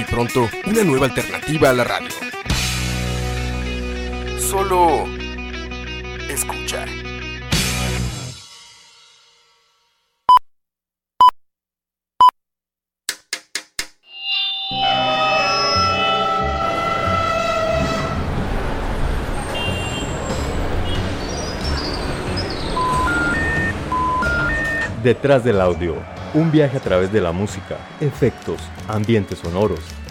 Muy pronto, una nueva alternativa a la radio. Solo escuchar. Detrás del audio, un viaje a través de la música, efectos, ambientes sonoros,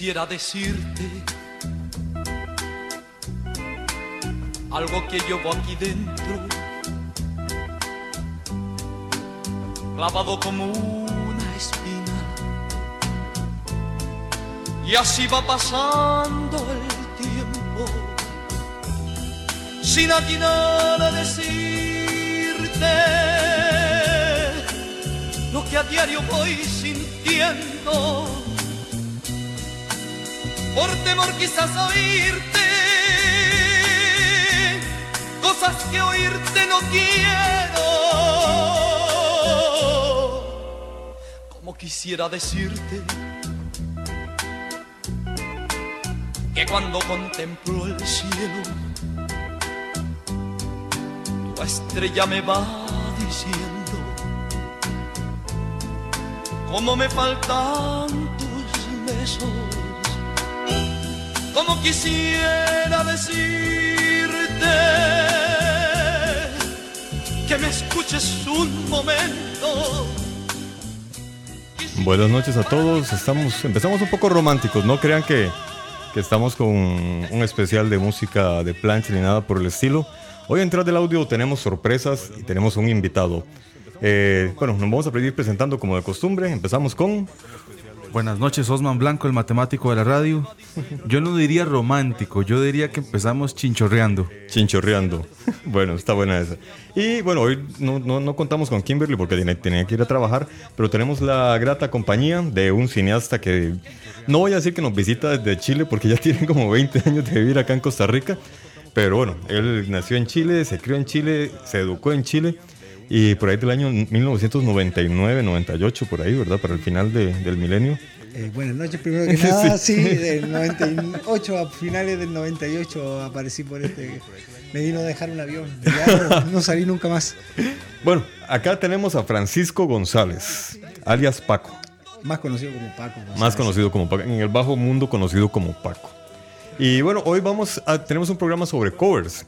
Quisiera decirte algo que llevo aquí dentro, clavado como una espina. Y así va pasando el tiempo, sin atinar a decirte lo que a diario voy sintiendo por temor quizás oírte cosas que oírte no quiero. Como quisiera decirte que cuando contemplo el cielo, tu estrella me va diciendo cómo me faltan tus besos como quisiera decirte que me escuches un momento. Buenas noches a todos. Estamos, empezamos un poco románticos. No crean que, que estamos con un especial de música de plancha ni nada por el estilo. Hoy en Tras del Audio tenemos sorpresas y tenemos un invitado. Eh, bueno, nos vamos a ir presentando como de costumbre. Empezamos con Buenas noches, Osman Blanco, el matemático de la radio. Yo no diría romántico, yo diría que empezamos chinchorreando. Chinchorreando. Bueno, está buena esa. Y bueno, hoy no, no, no contamos con Kimberly porque tenía, que ir a trabajar, pero tenemos la grata compañía de un cineasta que no voy a decir que nos visita desde Chile porque ya tiene como 20 años de vivir acá en Costa Rica, pero bueno, él nació en Chile, se crió en Chile, se educó en Chile. Y por ahí del año 1999, 98, por ahí, ¿verdad? Para el final de, del milenio. Eh, buenas noches, primero que nada. sí. sí, del 98 a finales del 98 aparecí por este. Me vino a dejar un avión. Ya no, no, salí nunca más. Bueno, acá tenemos a Francisco González, alias Paco. Más conocido como Paco. González. Más conocido como Paco. En el bajo mundo conocido como Paco. Y bueno, hoy vamos a, tenemos un programa sobre covers.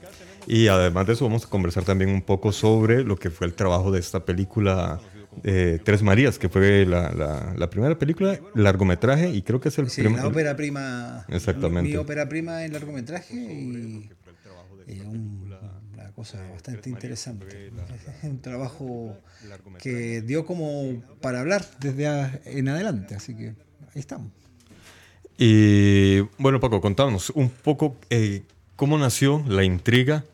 Y además de eso vamos a conversar también un poco sobre lo que fue el trabajo de esta película eh, Tres Marías, que fue la, la, la, primera película, largometraje, y creo que es el sí, primer... la ópera prima. Exactamente. Mi ópera prima en largometraje y, y un, una cosa bastante interesante. Es un trabajo que dio como para hablar desde a, en adelante, así que ahí estamos. Y bueno, Paco, contanos un poco eh, cómo nació la intriga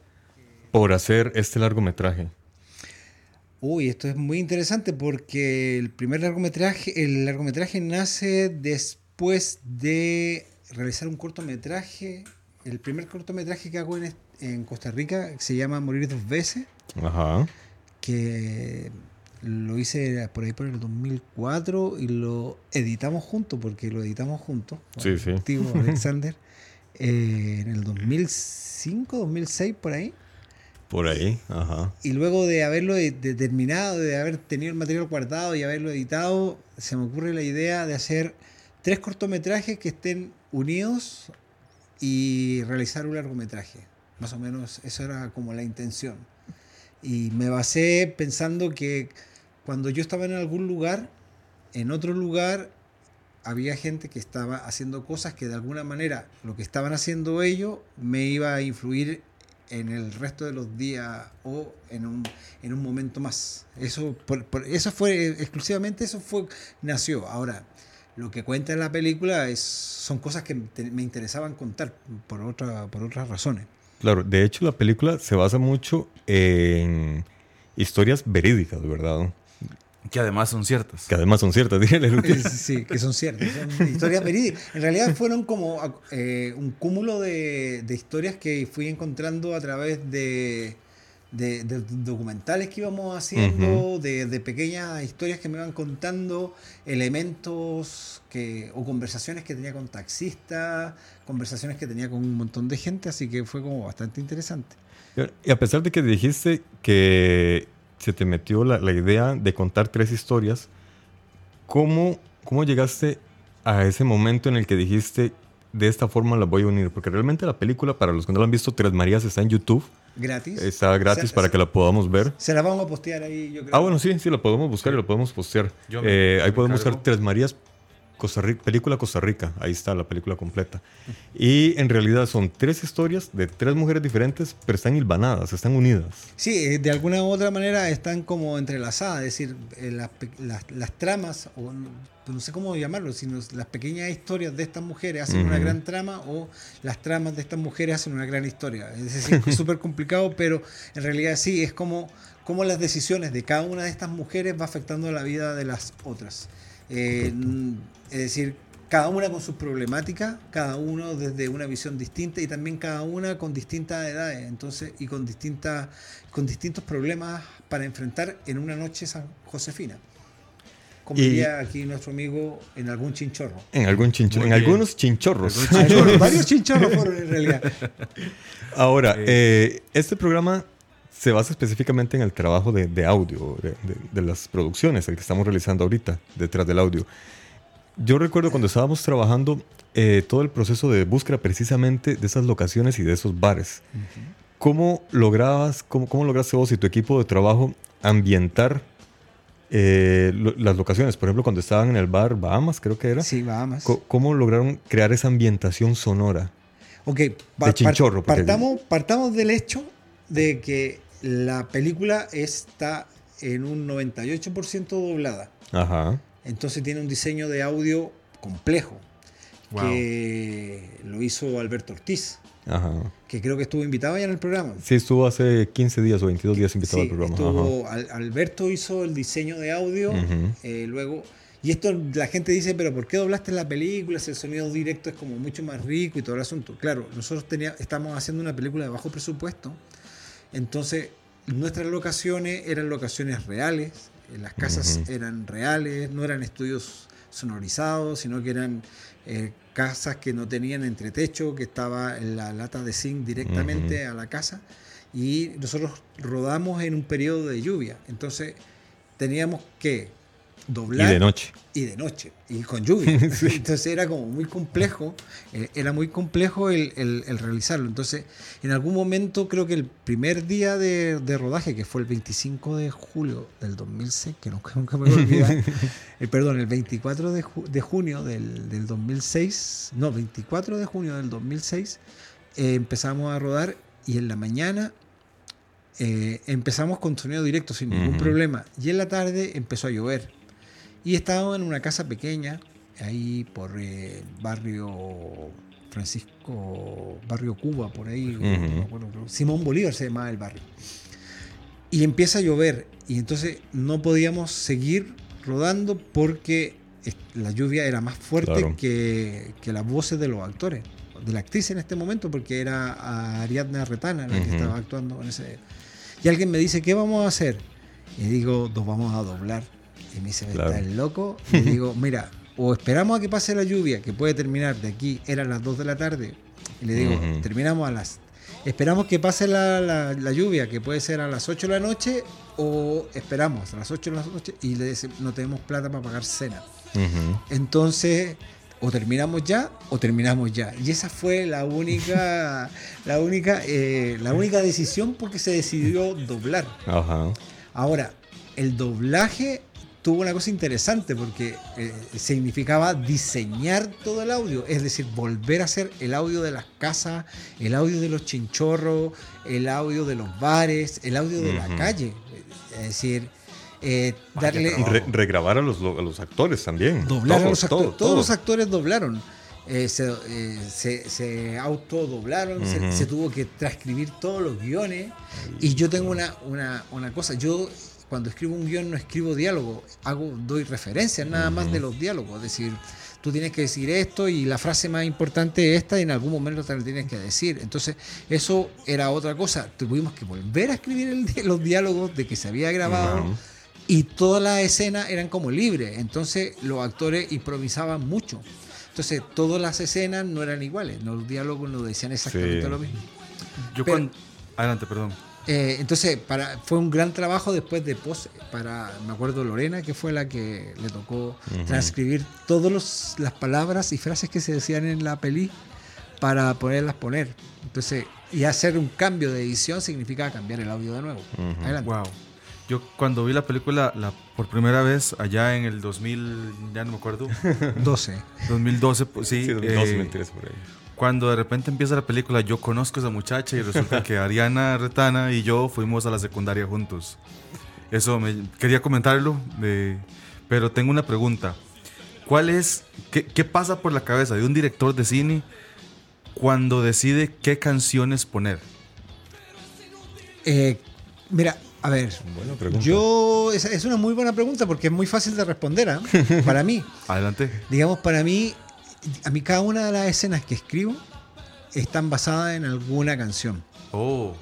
por hacer este largometraje. Uy, esto es muy interesante porque el primer largometraje, el largometraje nace después de realizar un cortometraje. El primer cortometraje que hago en, en Costa Rica se llama Morir dos veces. Ajá. Que lo hice por ahí por el 2004 y lo editamos juntos, porque lo editamos juntos. Sí, sí. Alexander. eh, en el 2006 2005, 2006, por ahí. Por ahí. Y luego de haberlo de- de terminado, de haber tenido el material guardado y haberlo editado, se me ocurre la idea de hacer tres cortometrajes que estén unidos y realizar un largometraje. Más o menos eso era como la intención. Y me basé pensando que cuando yo estaba en algún lugar, en otro lugar había gente que estaba haciendo cosas que de alguna manera lo que estaban haciendo ellos me iba a influir en el resto de los días o en un, en un momento más. Eso, por- por- eso fue exclusivamente, eso fue, nació. Ahora, lo que cuenta en la película es, son cosas que me interesaban contar por, otra, por otras razones. Claro, de hecho la película se basa mucho en historias verídicas, ¿verdad? Que además son ciertas. Que además son ciertas, dígale. Sí, sí, que son ciertas, son historias verídicas. En realidad fueron como eh, un cúmulo de, de historias que fui encontrando a través de, de- de documentales que íbamos haciendo, de, de pequeñas historias que me iban contando, elementos que, o conversaciones que tenía con taxistas, conversaciones que tenía con un montón de gente, así que fue como bastante interesante. Y a pesar de que dijiste que se te metió la, la idea de contar tres historias, ¿cómo, ¿cómo llegaste a ese momento en el que dijiste de esta forma las voy a unir? Porque realmente la película, para los que no la han visto, Tres Marías está en YouTube, Gratis. está gratis Se- para que la podamos ver. Se la vamos a postear ahí, yo creo. Ah, bueno, sí, sí, la podemos buscar y la podemos postear. Yo me- Eh, ahí podemos buscar. Tres Marías, Costa Rica, película Costa Rica. Ahí está la película completa. Y en realidad son tres historias de tres mujeres diferentes, pero están hilvanadas, están unidas. Sí, eh, de alguna u otra manera están como entrelazadas, es decir, eh, las, las- las tramas, o no, sé cómo llamarlo, sino las pequeñas historias de estas mujeres hacen una Ujú. gran trama o las tramas de estas mujeres hacen una gran historia. Es decir, es súper complicado, pero en realidad sí, es como, como las decisiones de cada una de estas mujeres va afectando la vida de las otras. Eh, mm, es decir, cada una con sus problemáticas, cada uno desde una visión distinta y también cada una con distintas edades, entonces y con distintas con distintos problemas para enfrentar en una noche San Josefina. Como Y- diría aquí nuestro amigo en algún chinchorro. En algún chincho- Muy en algunos chinchorros. Algunos- varios chinchorros fueron en realidad. Ahora, eh, este programa se basa específicamente en el trabajo de, de audio, de, de- de las producciones, el que estamos realizando ahorita, detrás del audio. Yo recuerdo cuando estábamos trabajando eh, todo el proceso de búsqueda precisamente de esas locaciones y de esos bares. ¿Cómo lograbas, cómo, cómo lograste vos y tu equipo de trabajo ambientar eh, lo- las locaciones? Por ejemplo, cuando estaban en el bar Bahamas, creo que era. Sí, Bahamas. ¿Cómo lograron crear esa ambientación sonora? Ok, De chinchorro, partamos, partamos del hecho de que la película está en un 98% doblada. Ajá. Entonces tiene un diseño de audio complejo Wow. que lo hizo Alberto Ortiz, Ajá. que creo que estuvo invitado ya en el programa. Sí, estuvo hace 15 días o 22 días invitado Sí, al programa. estuvo- Al- Alberto hizo el diseño de audio, eh, luego... Y esto la gente dice, pero ¿por qué doblaste la película si el sonido directo es como mucho más rico y todo el asunto? Claro, nosotros tenía, estamos haciendo una película de bajo presupuesto, entonces nuestras locaciones eran locaciones reales, eh, las casas eran reales, no eran estudios sonorizados, sino que eran eh, casas que no tenían entretecho, que estaba en la lata de zinc directamente a la casa. Y nosotros rodamos en un periodo de lluvia, entonces teníamos que Y doblar de noche. y de noche y con lluvia. Entonces era como muy complejo, eh, era muy complejo el, el- el realizarlo. Entonces, en algún momento creo que el primer día de, de rodaje, que fue el 25 de julio del 2006, que nunca, nunca me voy a olvidar, eh, perdón, el 24 de, ju- de junio del, del 2006, no, 24 de junio del 2006, eh, empezamos a rodar y en la mañana eh, empezamos con sonido directo sin ningún problema. Y en la tarde empezó a llover. Y estábamos en una casa pequeña, ahí por eh, barrio Francisco, barrio Cuba, por ahí, acuerdo, creo. Simón Bolívar se llamaba el barrio. Y empieza a llover, y entonces no podíamos seguir rodando porque la lluvia era más fuerte Claro. que, que las voces de los actores, de la actriz en este momento, porque era Ariadna Retana la que Ujú. estaba actuando en ese. Y alguien me dice, ¿qué vamos a hacer? Y digo, nos vamos a doblar. Y me dice, Claro. ¿está el loco? Y digo, mira, o esperamos a que pase la lluvia, que puede terminar de aquí, eran las 2 de la tarde. Y le digo, terminamos a las... esperamos que pase la, la- la lluvia, que puede ser a las 8 de la noche, o esperamos a las 8 de la noche y le dec- no tenemos plata para pagar cena. Entonces, o terminamos ya o terminamos ya. Y esa fue la única, la única, eh, la única decisión porque se decidió doblar. Ajá. Ahora, el doblaje tuvo una cosa interesante porque eh, significaba diseñar todo el audio, es decir, volver a hacer el audio de las casas, el audio de los chinchorros, el audio de los bares, el audio de la calle. Es decir, eh, darle... Re- regrabar a los, a los actores también. Doblar a Todo, los actores. todo, Todos todo. los actores doblaron. Eh, se, eh, se, se autodoblaron, se- se, tuvo que transcribir todos los guiones. Y yo tengo una, una, una cosa, yo cuando escribo un guion no escribo diálogo, hago, doy referencias nada más de los diálogos. Es decir, tú tienes que decir esto y la frase más importante es esta y en algún momento te la tienes que decir. Entonces, eso era otra cosa. Tuvimos que volver a escribir el los diálogos de que se había grabado. Y todas las escenas eran como libres, entonces los actores improvisaban mucho. Entonces todas las escenas no eran iguales, los diálogos no decían exactamente Sí. lo mismo. Yo Pero- cuando... Adelante, perdón. Eh, entonces para, fue un gran trabajo después de pos para, me acuerdo Lorena, que fue la que le tocó transcribir todas las palabras y frases que se decían en la peli para poderlas poner. Entonces, y hacer un cambio de edición significa cambiar el audio de nuevo. Adelante. Wow. Yo cuando vi la película la, por primera vez allá en el 2000, ya no me acuerdo, 12. 2012, pues sí. Sí, eh, 2012, 2013 por ahí. Cuando de repente empieza la película, yo conozco a esa muchacha y resulta que Ariana Retana y yo fuimos a la secundaria juntos. Eso me quería comentarlo, eh, pero tengo una pregunta. ¿Cuál es, qué, qué pasa por la cabeza de un director de cine cuando decide qué canciones poner? Eh, mira, a ver, Buena pregunta. Yo, es, es una muy buena pregunta porque es muy fácil de responder, ¿ah? Para mí, Adelante. digamos, para mí, a mí cada una de las escenas que escribo están basadas en alguna canción. Oh,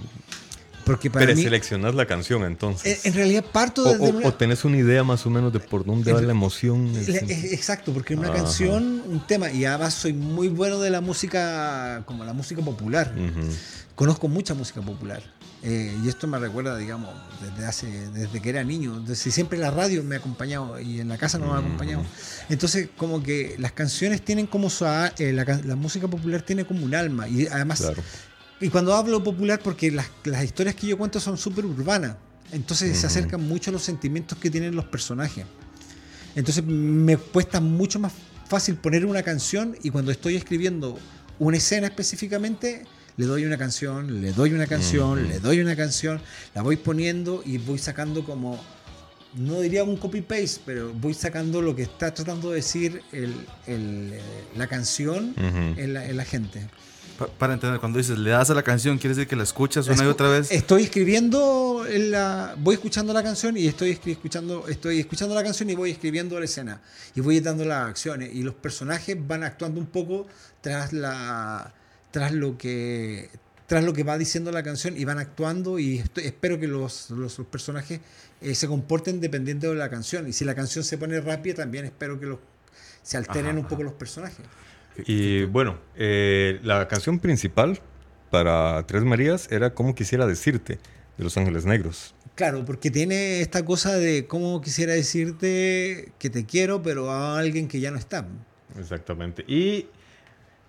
Porque para Pero mí, seleccionas la canción en, entonces. en realidad parto o, desde o- o tenés una idea más o menos de por dónde va la emoción. La- es- Exacto, porque una Ajá. canción, un tema, y además soy muy bueno de la música, como la música popular. Conozco mucha música popular. Eh, y esto me recuerda, digamos, desde hace, desde que era niño. Desde siempre la radio me ha acompañado y en la casa no me ha acompañado. Entonces, como que las canciones tienen como su, a- eh, la música popular tiene como un alma. Y además, Claro. y cuando hablo popular, porque las, las historias que yo cuento son súper urbanas. Entonces se acercan mucho a los sentimientos que tienen los personajes. Entonces me cuesta mucho más fácil poner una canción y cuando estoy escribiendo una escena específicamente, le doy una canción, le doy una canción, le doy una canción, la voy poniendo y voy sacando como, no diría un copy-paste, pero voy sacando lo que está tratando de decir el- el, eh, la canción Ujú. en, la, en la gente. pa- para entender, cuando dices le das a la canción, quiere decir que la escuchas una y otra vez. Estoy escribiendo en la, voy escuchando la canción y estoy escuchando, estoy escuchando la canción y voy escribiendo la escena y voy dando las acciones y los personajes van actuando un poco tras la, tras lo que, tras lo que va diciendo la canción y van actuando y estoy- espero que los, los- los personajes eh, se comporten dependiendo de la canción y si la canción se pone rápida también espero que los, se alteren Ajá, un poco los personajes. Y bueno, eh, la canción principal para Tres Marías era Como quisiera decirte, de Los Ángeles Negros. Claro, porque tiene esta cosa de cómo quisiera decirte que te quiero, pero a alguien que ya no está. Exactamente. Y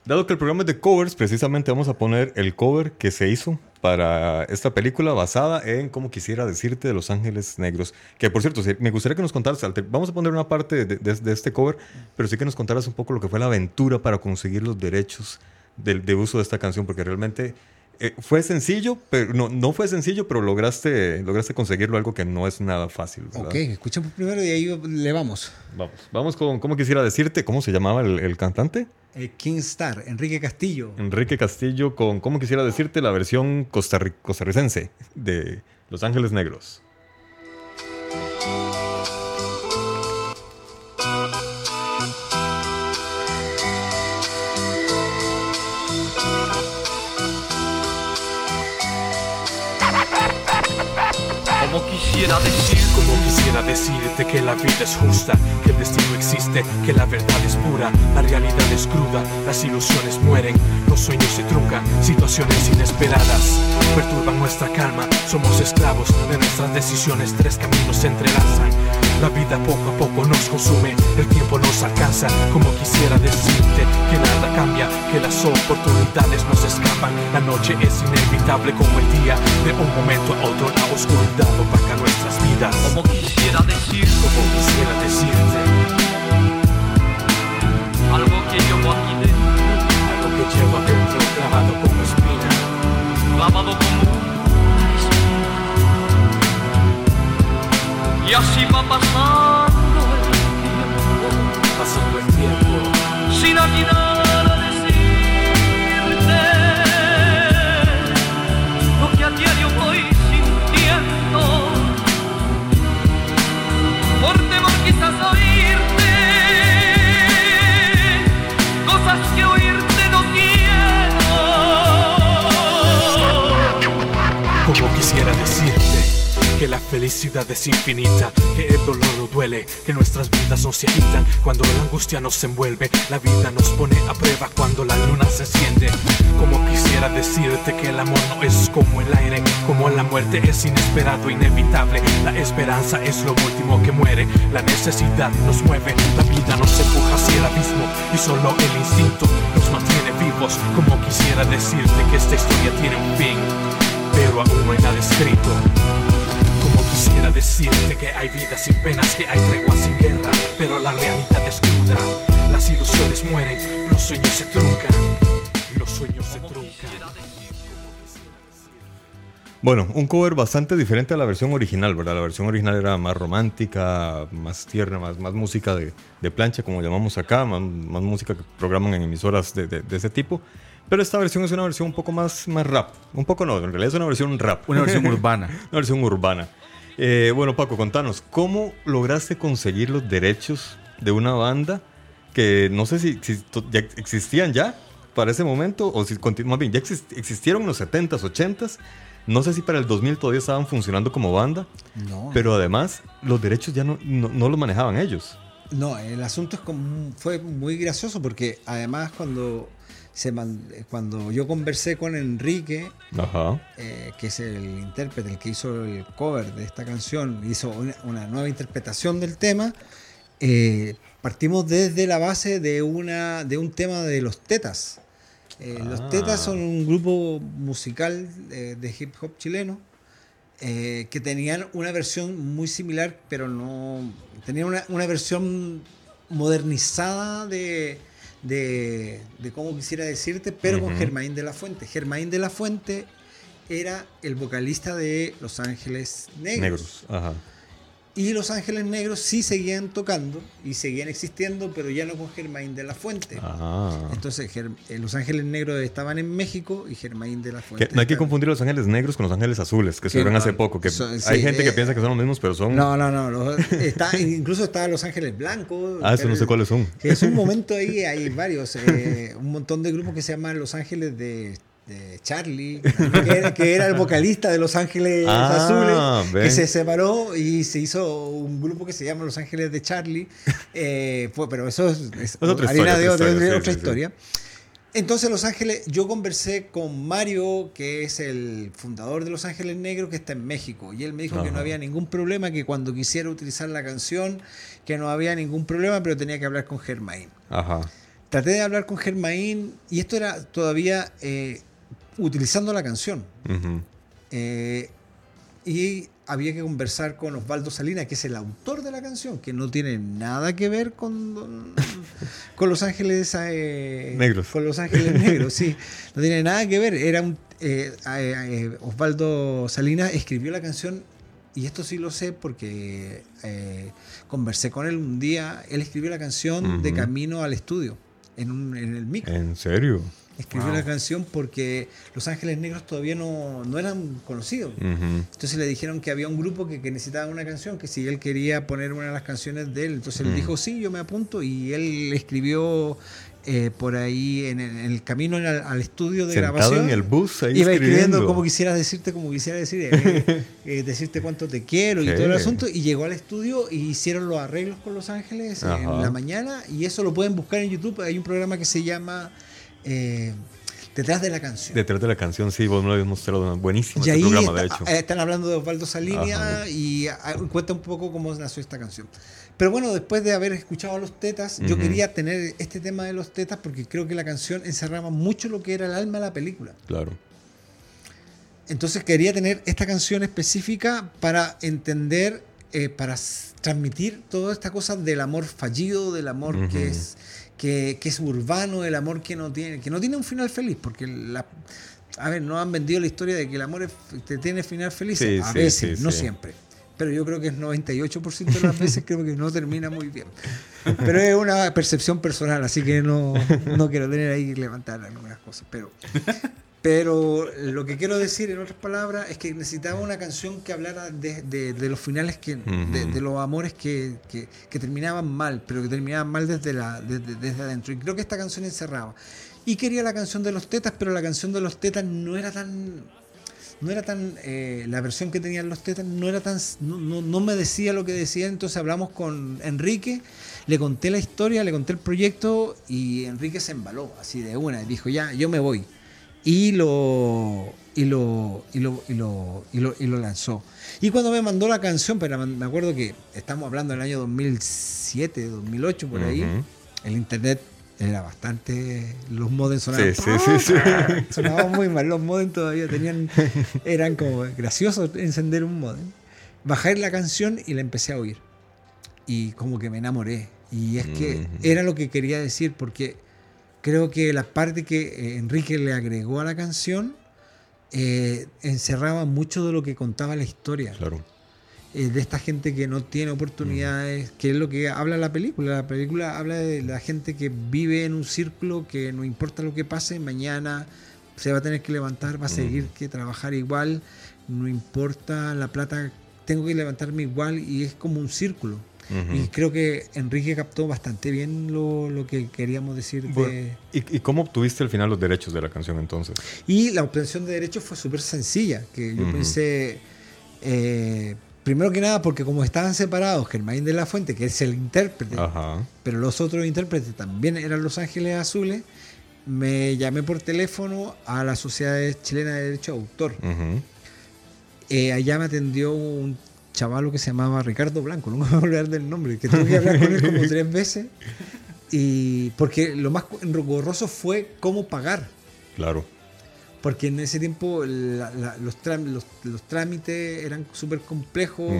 dado que el programa es de covers, precisamente vamos a poner el cover que se hizo para esta película basada en Como quisiera decirte de Los Ángeles Negros. Que por cierto, me gustaría que nos contaras, vamos a poner una parte de, de- de este cover, pero sí que nos contaras un poco lo que fue la aventura para conseguir los derechos del- de, uso de esta canción, porque realmente eh, fue sencillo, pero no, no fue sencillo, pero lograste, lograste conseguirlo, algo que no es nada fácil. ¿verdad? Ok, escuchemos primero y ahí le vamos. Vamos, vamos con Como quisiera decirte, ¿cómo se llamaba el- el cantante? El King Star, Enrique Castillo. Enrique Castillo con, ¿cómo quisiera decirte? La versión costarri- costarricense de Los Ángeles Negros. Quisiera decir, Como quisiera decirte que la vida es justa, que el destino existe, que la verdad es pura, la realidad es cruda, las ilusiones mueren, los sueños se truncan, situaciones inesperadas perturban nuestra calma, somos esclavos de nuestras decisiones, tres caminos se entrelazan. La vida poco a poco nos consume, el tiempo nos alcanza, como quisiera decirte que nada cambia, que las oportunidades nos escapan, la noche es inevitable como el día, de un momento a otro la oscuridad opaca nuestras vidas. como quisiera decir, Como quisiera decirte, algo que llevo aquí dentro, algo que llevo adentro clavado como espina. clavado como Y así va pasando el tiempo, pasando el tiempo, sin atinar la felicidad es infinita, que el dolor no duele, que nuestras vidas no se agitan cuando la angustia nos envuelve, la vida nos pone a prueba cuando la luna se enciende. Como quisiera decirte que el amor no es como el aire, como la muerte es inesperado, inevitable, la esperanza es lo último que muere, la necesidad nos mueve, la vida nos empuja hacia el abismo y solo el instinto nos mantiene vivos. Como quisiera decirte que esta historia tiene un fin, pero aún no hay nada escrito. Quisiera decirte que hay vidas sin penas, que hay treguas sin guerra, pero la realidad es cruda. Las ilusiones mueren, los sueños se truncan, los sueños se truncan. Bueno, un cover bastante diferente a la versión original, ¿verdad? La versión original era más romántica, más tierna, más, más música de, de plancha, como llamamos acá, más, más música que programan en emisoras de, de- de ese tipo. Pero esta versión es una versión un poco más, más rap. Un poco no, en realidad es una versión rap. Una versión urbana. Una versión urbana. Eh, bueno, Paco, contanos, ¿cómo lograste conseguir los derechos de una banda que no sé si, ya existían ya para ese momento o si más bien ya exist- existieron en los 70s, 80s? No sé si para el 2000 todavía estaban funcionando como banda, No, pero además los derechos ya no, no, no los manejaban ellos. No, el asunto es como, fue muy gracioso porque además cuando, se man- cuando yo conversé con Enrique, Ajá. eh, que es el intérprete, el que hizo el cover de esta canción, hizo una, una nueva interpretación del tema, eh, partimos desde la base de, una, de un tema de los Tetas. Eh, Ah. Los Tetas son un grupo musical eh, de hip hop chileno eh, que tenían una versión muy similar, pero no. Tenían una, una versión modernizada de, de, de cómo quisiera decirte, pero con. Germain de la Fuente. Germain de la Fuente era el vocalista de Los Ángeles Negros. Negros. Ajá. Y Los Ángeles Negros sí seguían tocando y seguían existiendo, pero ya no con Germain de la Fuente. Ah. Entonces, eh, Los Ángeles Negros estaban en México y Germain de la Que Fuente. no hay que confundir los ángeles negros con los ángeles azules, que se vieron hace poco. Que son- sí, hay gente que eh, piensa que son los mismos, pero son. No, no, no. los- está, incluso estaban Los Ángeles Blancos. Ah, eso no sé cuáles son. Que es un momento ahí, hay varios. eh, un montón de grupos que se llaman Los Ángeles de, de Charlie, que era, que era el vocalista de Los Ángeles Ah, Azules, ven. que se separó y se hizo un grupo que se llama Los Ángeles de Charlie. eh, fue- pero eso es, es otra harina historia, de, otra historia, otra. Entonces Los Ángeles, yo conversé con Mario, que es el fundador de Los Ángeles Negros, que está en México, y él me dijo que no había ningún problema, que cuando quisiera utilizar la canción, que no había ningún problema, pero tenía que hablar con Germain. Ajá. Traté de hablar con Germain, y esto era todavía eh, utilizando la canción. Eh, y había que conversar con Osvaldo Salinas, que es el autor de la canción, que no tiene nada que ver con, con Los Ángeles eh, Negros. Con Los Ángeles Negros, sí. No tiene nada que ver. Era un, eh, eh, eh, Osvaldo Salinas escribió la canción, y esto sí lo sé porque conversé con él un día. Él escribió la canción de camino al estudio, en, un, en el micro. ¿En serio? Escribió la canción porque Los Ángeles Negros todavía no, no eran conocidos. Entonces le dijeron que había un grupo que, que necesitaba una canción, que si él quería poner una de las canciones de él, entonces él Mm. dijo, sí, yo me apunto, y él escribió eh, por ahí en el, en el camino al, al estudio de Sentado grabación. en el bus ahí Iba escribiendo escribiendo. como quisiera decirte, como quisiera decir, eh, eh, decirte cuánto te quiero y Sí. todo el asunto. Y llegó al estudio y hicieron los arreglos con Los Ángeles en Ajá. la mañana. Y eso lo pueden buscar en YouTube. Hay un programa que se llama eh, Detrás de la canción. Detrás de la canción, sí, vos me lo habías mostrado. Buenísimo Y este ahí programa, está- de hecho. eh, están hablando de Osvaldo Salinia Ajá. y ah, cuenta un poco cómo nació esta canción. Pero bueno, después de haber escuchado a los tetas, yo quería tener este tema de los tetas porque creo que la canción encerraba mucho lo que era el alma de la película. Claro. Entonces quería tener esta canción específica para entender, eh, para transmitir toda esta cosa del amor fallido, del amor que es que, que es urbano, el amor que no tiene, que no tiene un final feliz, porque la, a ver, no han vendido la historia de que el amor es- te tiene final feliz. Sí, a sí, veces, sí, no siempre. Pero yo creo que es 98% de las veces creo que no termina muy bien. Pero es una percepción personal, así que no, no quiero tener ahí que levantar algunas cosas. Pero, pero lo que quiero decir en otras palabras es que necesitaba una canción que hablara de, de- de los finales, que, de, los amores que, que- que terminaban mal, pero que terminaban mal desde, la, desde, desde adentro. Y creo que esta canción encerraba. Y quería la canción de los tetas, pero la canción de los tetas no era tan no era tan eh, la versión que tenían los tetas no era tan no, no, no me decía lo que decía entonces hablamos con Enrique le conté la historia le conté el proyecto y Enrique se embaló así de una y dijo ya yo me voy y lo y lo y lo y lo, y lo, y lo lanzó. Y cuando me mandó la canción pero me acuerdo que estamos hablando del año 2007 2008 por ahí Ujú. el internet era bastante los modems sonaban Sí, sí, sí, sonaban muy mal los modems todavía tenían eran como graciosos encender un modem. Bajé la canción y la empecé a oír. Y como que me enamoré. Y es que Ujú. era lo que quería decir porque creo que la parte que eh, Enrique le agregó a la canción eh, encerraba mucho de lo que contaba la historia Claro. eh, de esta gente que no tiene oportunidades, que es lo que habla la película. La película habla de la gente que vive en un círculo que no importa lo que pase, mañana se va a tener que levantar, va a seguir que trabajar igual, no importa la plata, tengo que levantarme igual y es como un círculo. Ujú. Y creo que Enrique captó bastante bien lo, lo que queríamos decir de... ¿y, y cómo obtuviste al final los derechos de la canción entonces? Y la obtención de derechos fue súper sencilla, que yo Ujú. pensé, eh, primero que nada, porque como estaban separados, Germain de la Fuente, que es el intérprete, Ajá. pero los otros intérpretes también eran Los Ángeles Azules, me llamé por teléfono a la Sociedad Chilena de Derecho de Autor. Ujú. Eh, allá me atendió un chavalo que se llamaba Ricardo Blanco, no me voy a olvidar del nombre, que tuve que hablar con él como tres veces. Y porque lo más engorroso fue cómo pagar. Claro. Porque en ese tiempo la- la- los, trám- los, los trámites eran súper complejos,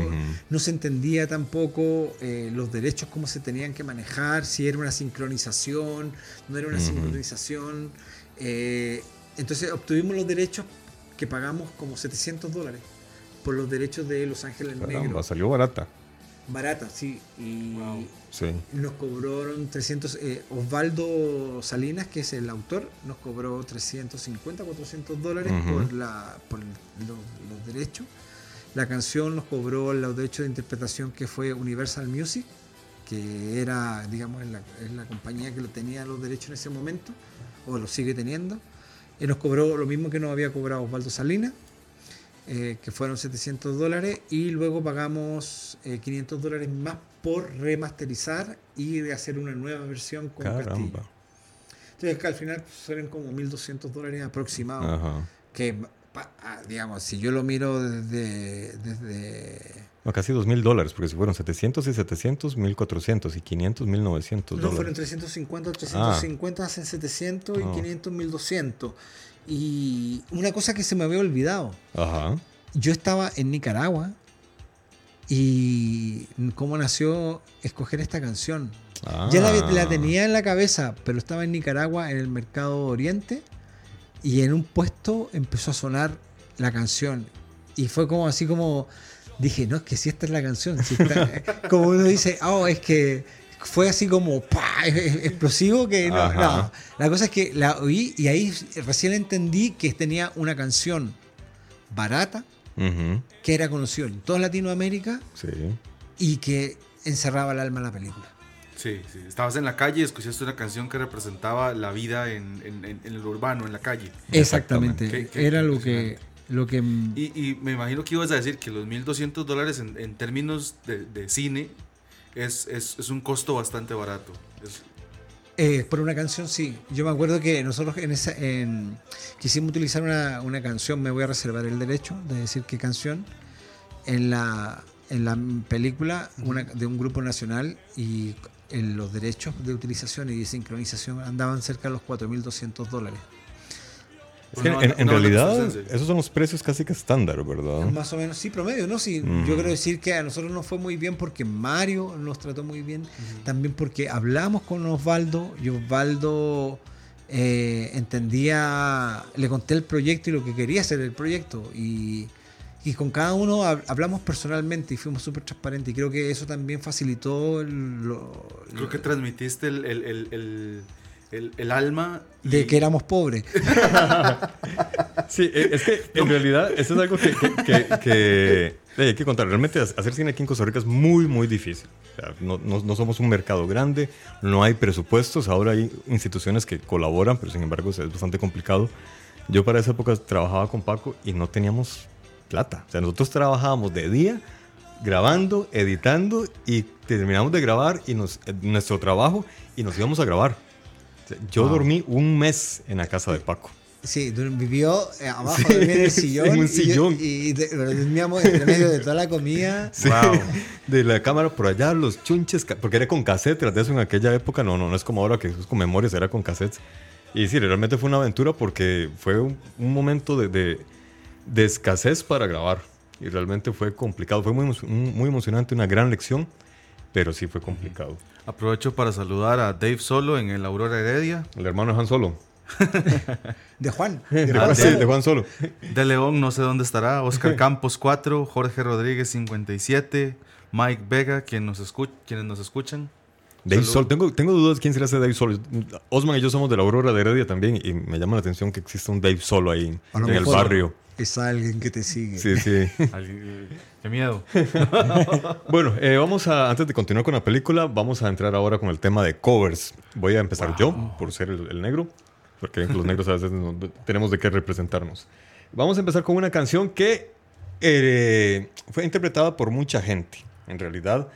no se entendía tampoco eh, los derechos, cómo se tenían que manejar, si era una sincronización, no era una sincronización. eh, entonces obtuvimos los derechos que pagamos como 700 dólares por los derechos de Los Ángeles Caramba, Negros. salió barata. Barata, sí. Y Sí. nos cobraron 300. eh, Osvaldo Salinas, que es el autor, nos cobró 350, 400 dólares por, la, por lo- los derechos. La canción nos cobró los derechos de interpretación que fue Universal Music, que era, digamos, la, es la compañía que lo tenía los derechos en ese momento, o lo sigue teniendo. Y nos cobró lo mismo que nos había cobrado Osvaldo Salinas, eh, que fueron 700 dólares, y luego pagamos eh, 500 dólares más por remasterizar y de hacer una nueva versión con Castillo. Caramba. Entonces, que al final fueron como 1.200 dólares aproximados. Ajá. Que, ah, digamos, si yo lo miro desde. desde No, casi dos mil dólares, porque si fueron 700 y 700, 1400 y 500, 1900 no, fueron dólares. 350, 350 hacen 700 Ah. y 500, 1200. Y una cosa que se me había olvidado. Ajá. Yo estaba en Nicaragua y cómo nació escoger esta canción. Ah. Ya la, la tenía en la cabeza, pero estaba en Nicaragua, en el mercado Oriente, y en un puesto empezó a sonar la canción. Y fue como así como, dije, no, es que si esta es la canción. si esta-". como uno dice, oh, es que fue así como, ¡pah! explosivo que no, no. La cosa es que la oí y ahí recién entendí que tenía una canción barata, Ujú. que era conocido en toda Latinoamérica Sí. y que encerraba el alma de la película. Sí, sí. Estabas en la calle y escuchaste una canción que representaba la vida en, en- en- en el urbano, en la calle. Exactamente. Qué- qué Era lo que, lo que Y, y me imagino que ibas a decir que los 1.200 dólares en, en términos de, de cine es, es, es un costo bastante barato. Es- Eh, por una canción, sí. Yo me acuerdo que nosotros en esa, en- quisimos utilizar una, una canción, me voy a reservar el derecho de decir qué canción, en la, en la película una- de un grupo nacional y en los derechos de utilización y de sincronización andaban cerca de los 4.200 dólares. Es que Una en, realidad, esos son los precios casi que estándar, ¿verdad? Más o menos, sí, promedio, ¿no? Sí, Mm. Yo quiero decir que a nosotros nos fue muy bien porque Mario nos trató muy bien, también porque hablamos con Osvaldo y Osvaldo eh, entendía, le conté el proyecto y lo que quería hacer el proyecto y, y con cada uno hab- hablamos personalmente y fuimos súper transparentes y creo que eso también facilitó el- lo- Creo que transmitiste el, el, el, el, el- el alma. y- de que éramos pobres. Sí, e- es que en realidad eso es algo que, que- que- que, eh, hay que contar. Realmente hacer cine aquí en Costa Rica es muy, muy difícil. O sea, no, no- no somos un mercado grande, no hay presupuestos. Ahora hay instituciones que colaboran, pero sin embargo es bastante complicado. Yo para esa época trabajaba con Paco y no teníamos plata. O sea, nosotros trabajábamos de día grabando, editando y terminamos de grabar y nos, eh, nuestro trabajo y nos íbamos a grabar. Sea, Yo dormí un mes en la casa de Paco. Sí, vivió eh, abajo Sí, en el sillón. en un y yo- sillón. Y, dormíamos entre medio de toda la comida. Sí, Wow. De la cámara por allá, los chunches, porque era con cassette, tras de eso en aquella época, no, no, no es como ahora que es con memorias, era con cassettes. Y sí, realmente fue una aventura porque fue un, un momento de, de- de escasez para grabar. Y realmente fue complicado, fue muy, muy emocionante, una gran lección, pero sí fue complicado. Aprovecho para saludar a Dave Solo en el Aurora Heredia. El hermano de Han Solo. De Juan. De Ah, Juan, sí. sí, de Juan Solo. De León, no sé dónde estará. Oscar Campos 4, Jorge Rodríguez 57, Mike Vega, quien nos escu- quienes nos escuchan. Dave Salud. Sol, tengo, tengo dudas quién será ese Dave Solo. Osman y yo somos de la Aurora de Heredia también y me llama la atención que exista un Dave Solo ahí en el barrio. Es alguien que te sigue. Sí, sí. Qué miedo. Bueno, eh, vamos a, antes de continuar con la película, vamos a entrar ahora con el tema de covers. Voy a empezar yo, por ser el, el negro, porque los negros a veces no- tenemos de qué representarnos. Vamos a empezar con una canción que eh, fue interpretada por mucha gente, en realidad.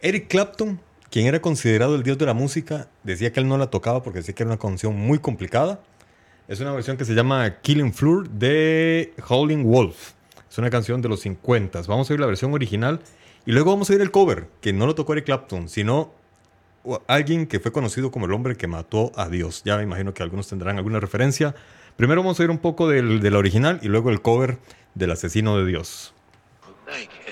Eric Clapton, quien era considerado el dios de la música, decía que él no la tocaba porque decía que era una canción muy complicada. Es una versión que se llama Killing Floor de Howling Wolf. Es una canción de los 50. Vamos a oír la versión original y luego vamos a oír el cover, que no lo tocó Eric Clapton, sino alguien que fue conocido como el hombre que mató a Dios. Ya me imagino que algunos tendrán alguna referencia. Primero vamos a oír un poco del, de la original y luego el cover del asesino de Dios. Thank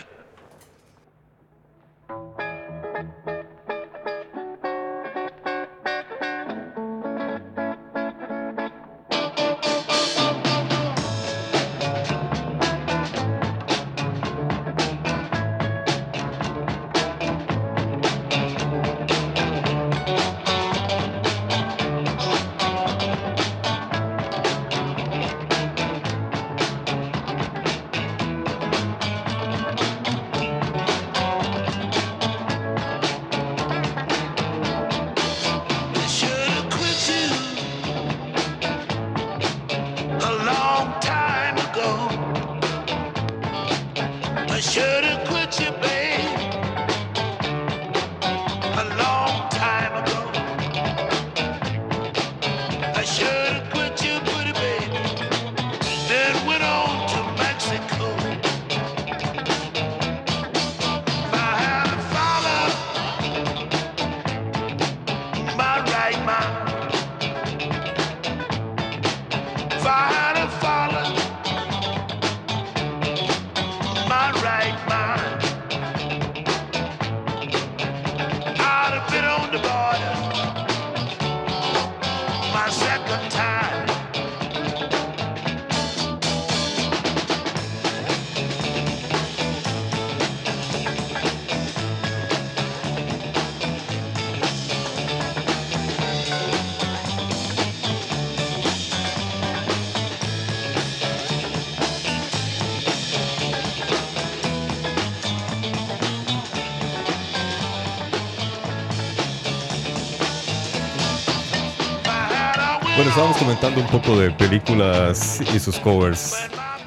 Bueno, estábamos comentando un poco de películas y sus covers.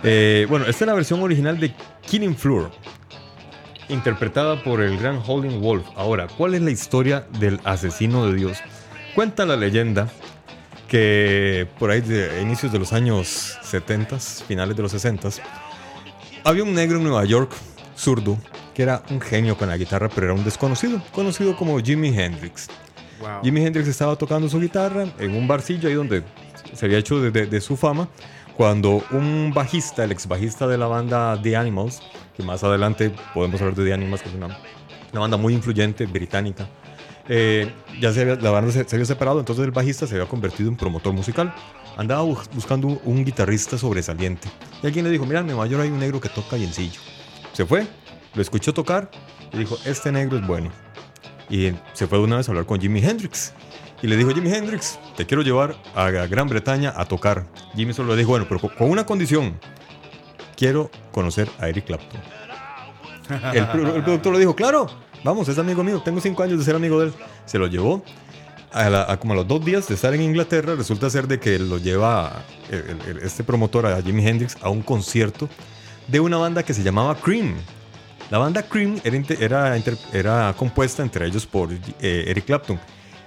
Eh, bueno, esta es la versión original de Killing Floor, interpretada por el gran Holding Wolf. Ahora, ¿cuál es la historia del asesino de Dios? Cuenta la leyenda que por ahí de inicios de los años 70, finales de los 60, había un negro en Nueva York, zurdo, que era un genio con la guitarra, pero era un desconocido, conocido como Jimi Hendrix. Wow. Jimi Hendrix estaba tocando su guitarra en un barcillo ahí donde se había hecho de, su fama, cuando un bajista, el ex bajista de la banda The Animals, que más adelante podemos hablar de The Animals, que es una, una banda muy influyente británica, eh, ya se había, la banda se, había separado, entonces el bajista se había convertido en promotor musical. Andaba buscando un, guitarrista sobresaliente. Y alguien le dijo, mira, en Nueva York hay un negro que toca bien sencillo. Se fue, lo escuchó tocar y dijo, este negro es bueno y se fue de una vez a hablar con Jimi Hendrix. Y le dijo, Jimi Hendrix, te quiero llevar a Gran Bretaña a tocar. Jimmy solo le dijo, bueno, pero con una condición. Quiero conocer a Eric Clapton. el, productor le dijo, claro, vamos, es amigo mío, tengo cinco años de ser amigo de él. Se lo llevó. A, como a los dos días de estar en Inglaterra, resulta ser de que lo lleva este promotor a Jimi Hendrix a un concierto de una banda que se llamaba Cream, la banda Cream era, era, compuesta entre ellos por eh, Eric Clapton.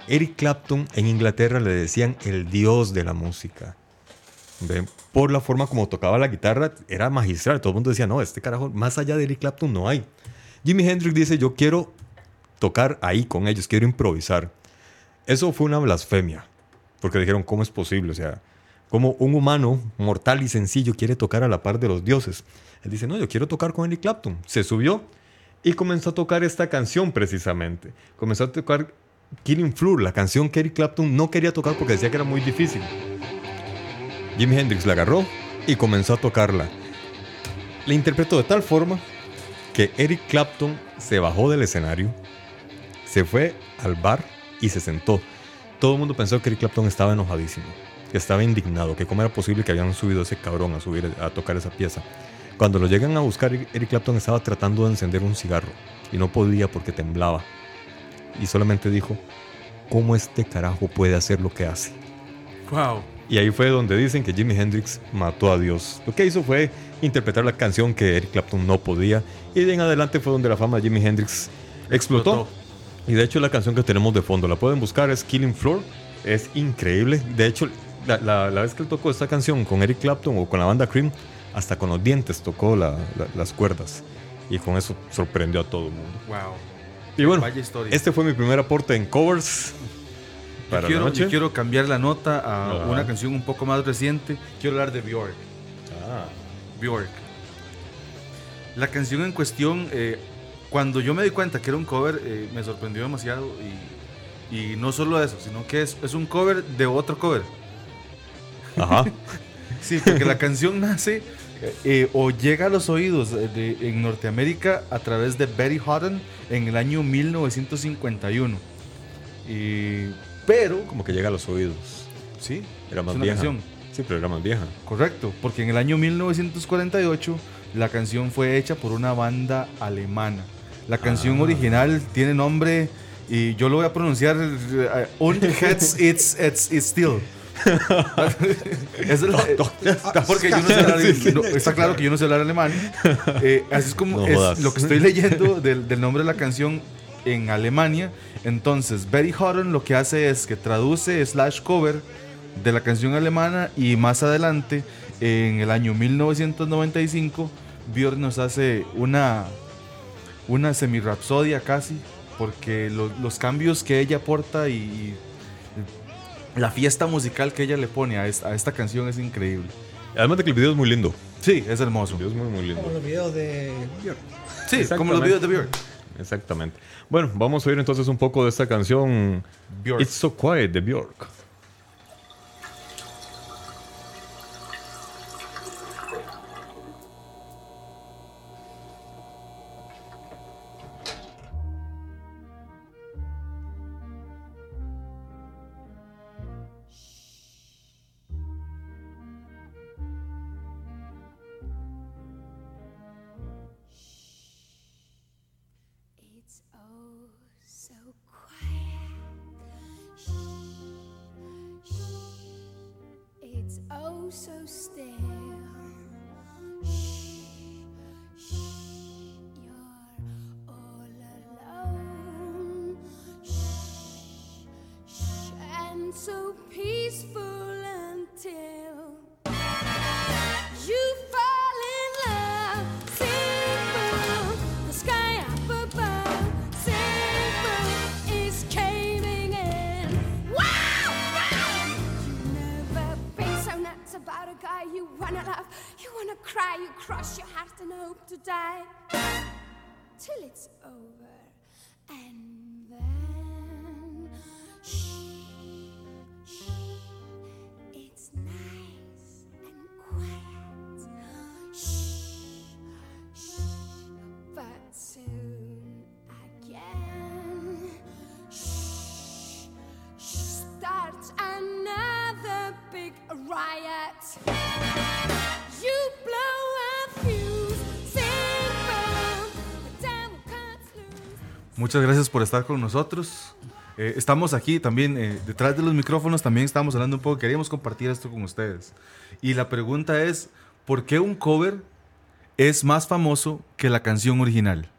Eric Clapton en Inglaterra le decían el dios de la música. Por la forma como tocaba la guitarra, era magistral. Todo el mundo decía, no, este carajo, más allá de Eric Clapton no hay. Jimi Hendrix dice, yo quiero tocar ahí con ellos, quiero improvisar. Eso fue una blasfemia, porque dijeron, ¿cómo es posible? O sea, como un humano mortal y sencillo quiere tocar a la par de los dioses? Él dice, no, yo quiero tocar con Eric Clapton. Se subió y comenzó a tocar esta canción precisamente. Comenzó a tocar Killing Floor, la canción que Eric Clapton no quería tocar porque decía que era muy difícil. Jimi Hendrix la agarró y comenzó a tocarla. La interpretó de tal forma que Eric Clapton se bajó del escenario, se fue al bar y se sentó. Todo el mundo pensó que Eric Clapton estaba enojadísimo, que estaba indignado, que cómo era posible que habían subido a ese cabrón a subir a tocar esa pieza. Cuando lo llegan a buscar, Eric Clapton estaba tratando de encender un cigarro y no podía porque temblaba. Y solamente dijo, ¿cómo este carajo puede hacer lo que hace? Wow. Y ahí fue donde dicen que Jimi Hendrix mató a Dios. Lo que hizo fue interpretar la canción que Eric Clapton no podía. Y de en adelante fue donde la fama de Jimi Hendrix explotó. Y de hecho la canción que tenemos de fondo, la pueden buscar, es Killing Floor. Es increíble. De hecho, la, la, la, vez que él tocó esta canción con Eric Clapton o con la banda Cream, hasta con los dientes tocó la, la, las cuerdas. Y con eso sorprendió a todo el mundo. Wow. Y bueno, este fue mi primer aporte en covers. Para yo, quiero, la noche. yo quiero cambiar la nota a ah. una canción un poco más reciente. Quiero hablar de Bjork. Ah. Bjork. La canción en cuestión, eh, cuando yo me di cuenta que era un cover, eh, me sorprendió demasiado. Y, y, no solo eso, sino que es, es un cover de otro cover. Ajá. Sí, porque la canción nace eh, o llega a los oídos de, en Norteamérica a través de Betty Hutton en el año 1951. Y, pero. Como que llega a los oídos. Sí. Era más es una vieja. Canción. Sí, pero era más vieja. Correcto, porque en el año 1948 la canción fue hecha por una banda alemana. La canción ah. original tiene nombre y yo lo voy a pronunciar. Uh, und it's, it's, it's still. es la, ah, porque yo no sé hablar, no, está claro que yo no sé hablar alemán. Eh, así es como es lo que estoy leyendo del, del, nombre de la canción en Alemania. Entonces, Betty Hutton lo que hace es que traduce slash cover de la canción alemana y más adelante, en el año 1995, Björn nos hace una, una semirrapsodia casi, porque lo, los cambios que ella aporta y, y la fiesta musical que ella le pone a esta, canción es increíble. Además de que el video es muy lindo. Sí, es hermoso. El video es muy, lindo. Como los videos de Björk. Sí, como los videos de Björk. Exactamente. Bueno, vamos a oír entonces un poco de esta canción It's So Quiet de Björk. Muchas gracias por estar con nosotros. Eh, estamos aquí también, eh, detrás de los micrófonos, también estamos hablando un poco, queríamos compartir esto con ustedes. Y la pregunta es, ¿por qué un cover es más famoso que la canción original?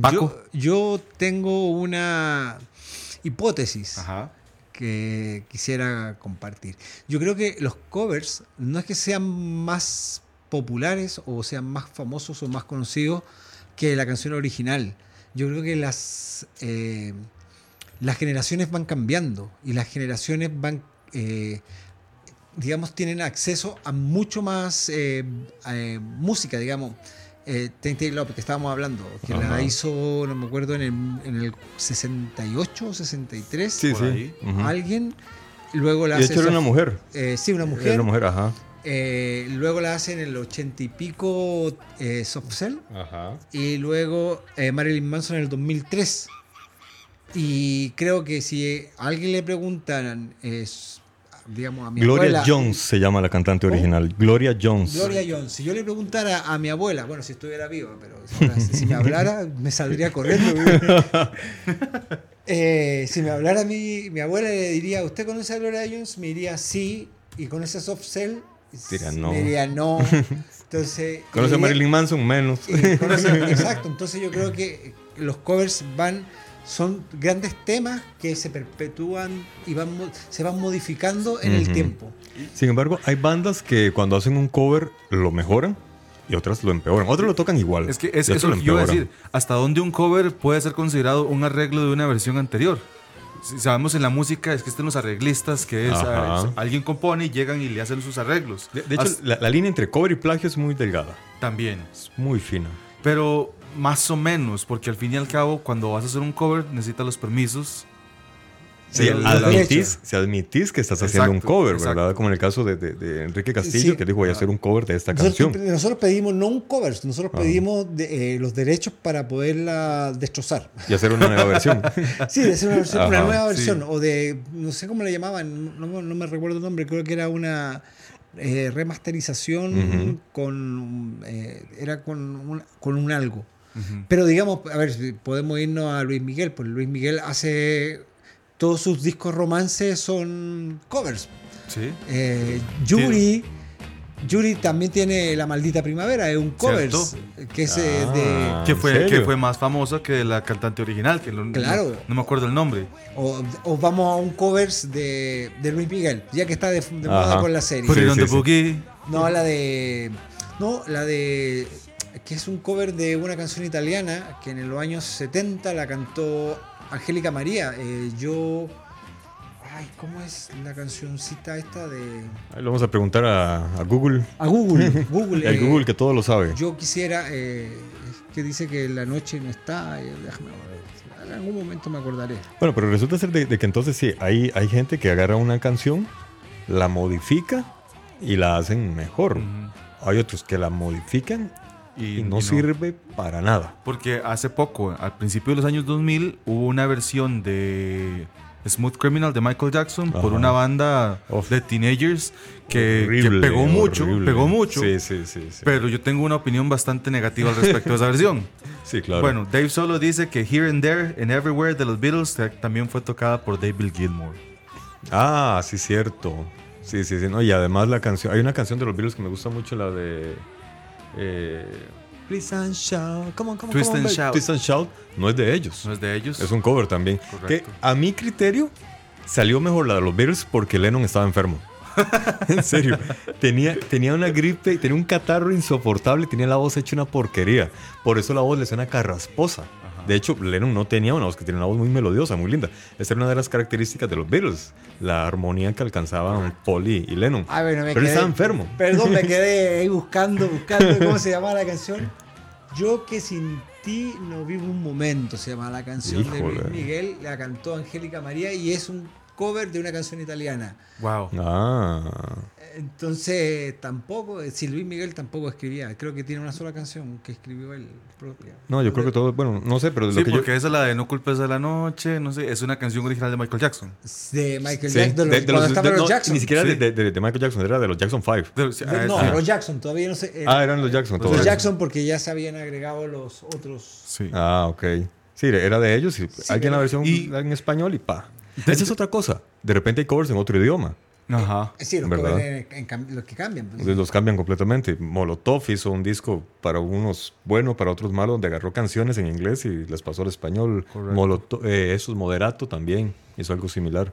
Paco. Yo, yo tengo una hipótesis Ajá. que quisiera compartir. Yo creo que los covers no es que sean más populares o sean más famosos o más conocidos que la canción original. Yo creo que las, eh, las generaciones van cambiando y las generaciones van, eh, digamos, tienen acceso a mucho más eh, eh, música, digamos. Eh, Tente López, que estábamos hablando, que la hizo, no me acuerdo, en el, en el 68 o 63 Sí, Por sí. ahí. Alguien, luego la Y de hecho era una mujer. eh, sí, una Era mujer. una mujer, ajá. Eh, luego la hace en el ochenta y pico eh, Soft Cell. Ajá. Y luego eh, Marilyn Manson en el 2003. Y creo que si a alguien le preguntaran, digamos, a mi Gloria abuela. Jones se llama la cantante original. Gloria Jones. Gloria Jones. Si yo le preguntara a mi abuela, bueno, si estuviera viva, pero si, ahora, si me hablara, me saldría corriendo. Si me hablara mi, mi abuela, le diría, ¿usted conoce a Gloria Jones? Me diría sí, y con ese soft cell, Diría no. Entonces, ¿Conoce a Marilyn Manson? Menos. conoce- exacto, entonces yo creo que los covers van son grandes temas que se perpetúan y van se van modificando en el tiempo. Sin embargo, hay bandas que cuando hacen un cover lo mejoran y otras lo empeoran. Otros lo tocan igual. Es que es eso lo que yo iba a empeoran. decir. ¿Hasta dónde un cover puede ser considerado un arreglo de una versión anterior? Si sabemos en la música es que están los arreglistas, que es Ajá. ah, alguien compone y llegan y le hacen sus arreglos. De, de hecho, Hasta- la, la línea entre cover y plagio es muy delgada. también. Es muy fina. Pero más o menos, porque al fin y al cabo, cuando vas a hacer un cover, necesitas los permisos. Si de- admitís, si admitís que estás haciendo un cover, exacto. ¿verdad? Como en el caso de, de- de Enrique Castillo, Sí. que dijo voy a hacer un cover de esta Nosotros, canción. nosotros pedimos no un cover, nosotros Ah. pedimos eh, los derechos para poderla destrozar. Y hacer una nueva versión. Sí, de hacer una, versión- una nueva sí. versión, o de, no sé cómo le llamaban, no, no- me recuerdo el nombre, creo que era una eh, remasterización con, eh, era con un, con un algo. Pero digamos, a ver, podemos irnos a Luis Miguel, pues Luis Miguel hace, todos sus discos romances son covers. Sí. Eh, Yuri, Yuri también tiene La Maldita Primavera, es un covers, que es eh, de... Ah, Que ¿en fue, que más famosa que la cantante original, que lo- Claro. no, no me acuerdo el nombre. O, o vamos a un covers de, de Luis Miguel, ya que está de, moda con la serie. Put Sí, it on the boogie. No, la de. No, la de. Que es un cover de una canción italiana que en los años 70 la cantó Angélica María. Eh, yo. Ay, ¿cómo es la cancioncita esta de. Ahí lo vamos a preguntar a, a Google. A Google. Google. El eh, Google que todo lo sabe. Yo quisiera. eh, es que dice que la noche no está. eh, déjame ver. En algún momento me acordaré. Bueno, pero resulta ser de, de que entonces sí, hay, hay gente que agarra una canción, la modifica y la hacen mejor. Hay otros que la modifican y, Y, no, y sirve para nada. Porque hace poco, al principio de los años 2000, hubo una versión de Smooth Criminal de Michael Jackson por una banda Uf. de teenagers que, pegó mucho, horrible. pegó mucho. Sí, sí, sí. Pero yo tengo una opinión bastante negativa al respecto de esa versión. Sí, claro. Bueno, Dave Solo dice que Here and There and Everywhere de los Beatles ta- también fue tocada por David Gilmour. Ah, sí, cierto. Sí, sí, sí. No, y además la canción. Hay una canción de los Beatles que me gusta mucho, la de. Eh, and shout. Twist and shout. Twist and shout. No es de ellos. ¿No es de ellos? Es un cover también. Que a mi criterio salió mejor la de los Beatles porque Lennon estaba enfermo. en serio. Tenía, tenía una gripe, tenía un catarro insoportable, tenía la voz hecha una porquería. Por eso la voz le suena carrasposa. De hecho, Lennon no tenía una voz que tenía una voz muy melodiosa, muy linda. Esa era una de las características de los Beatles, la armonía que alcanzaban Paul y, y Lennon. Bueno, me Pero él estaba enfermo. Perdón, me quedé ahí buscando, buscando cómo se llamaba la canción. Yo que sin ti no vivo un momento, se llama la canción de. Luis Miguel, la cantó Angélica María y es un cover de una canción italiana. Wow. Ah. Entonces, tampoco, eh, si Luis Miguel tampoco escribía, creo que tiene una sola canción que escribió él propia. No, yo creo que todo, bueno, no sé, pero de Sí, lo que yo... porque esa es la de No culpes de la noche, no sé, es una canción original de Michael Jackson. De Michael Sí, Jackson, de los, de- de cuando los- estaban de- los no, Jackson. Ni siquiera Sí. de, de- de Michael Jackson, era de los Jackson 5. De- sí, De- ah, no, sí. los Jackson, todavía no sé. Ah, eran los Jackson. Los todavía. Jackson porque ya se habían agregado los otros. Sí. Ah, ok. Sí, era de ellos. Y alguien la versión Y- en español y pa. Esa es otra cosa. De repente hay covers en otro idioma. Ajá. Sí, los, ¿Verdad? covers en- en los que cambian. pues. Los cambian completamente. Molotov hizo un disco para unos bueno, para otros malos, donde agarró canciones en inglés y las pasó al español. Correcto. Molotov, eh, esos Moderato también hizo algo similar.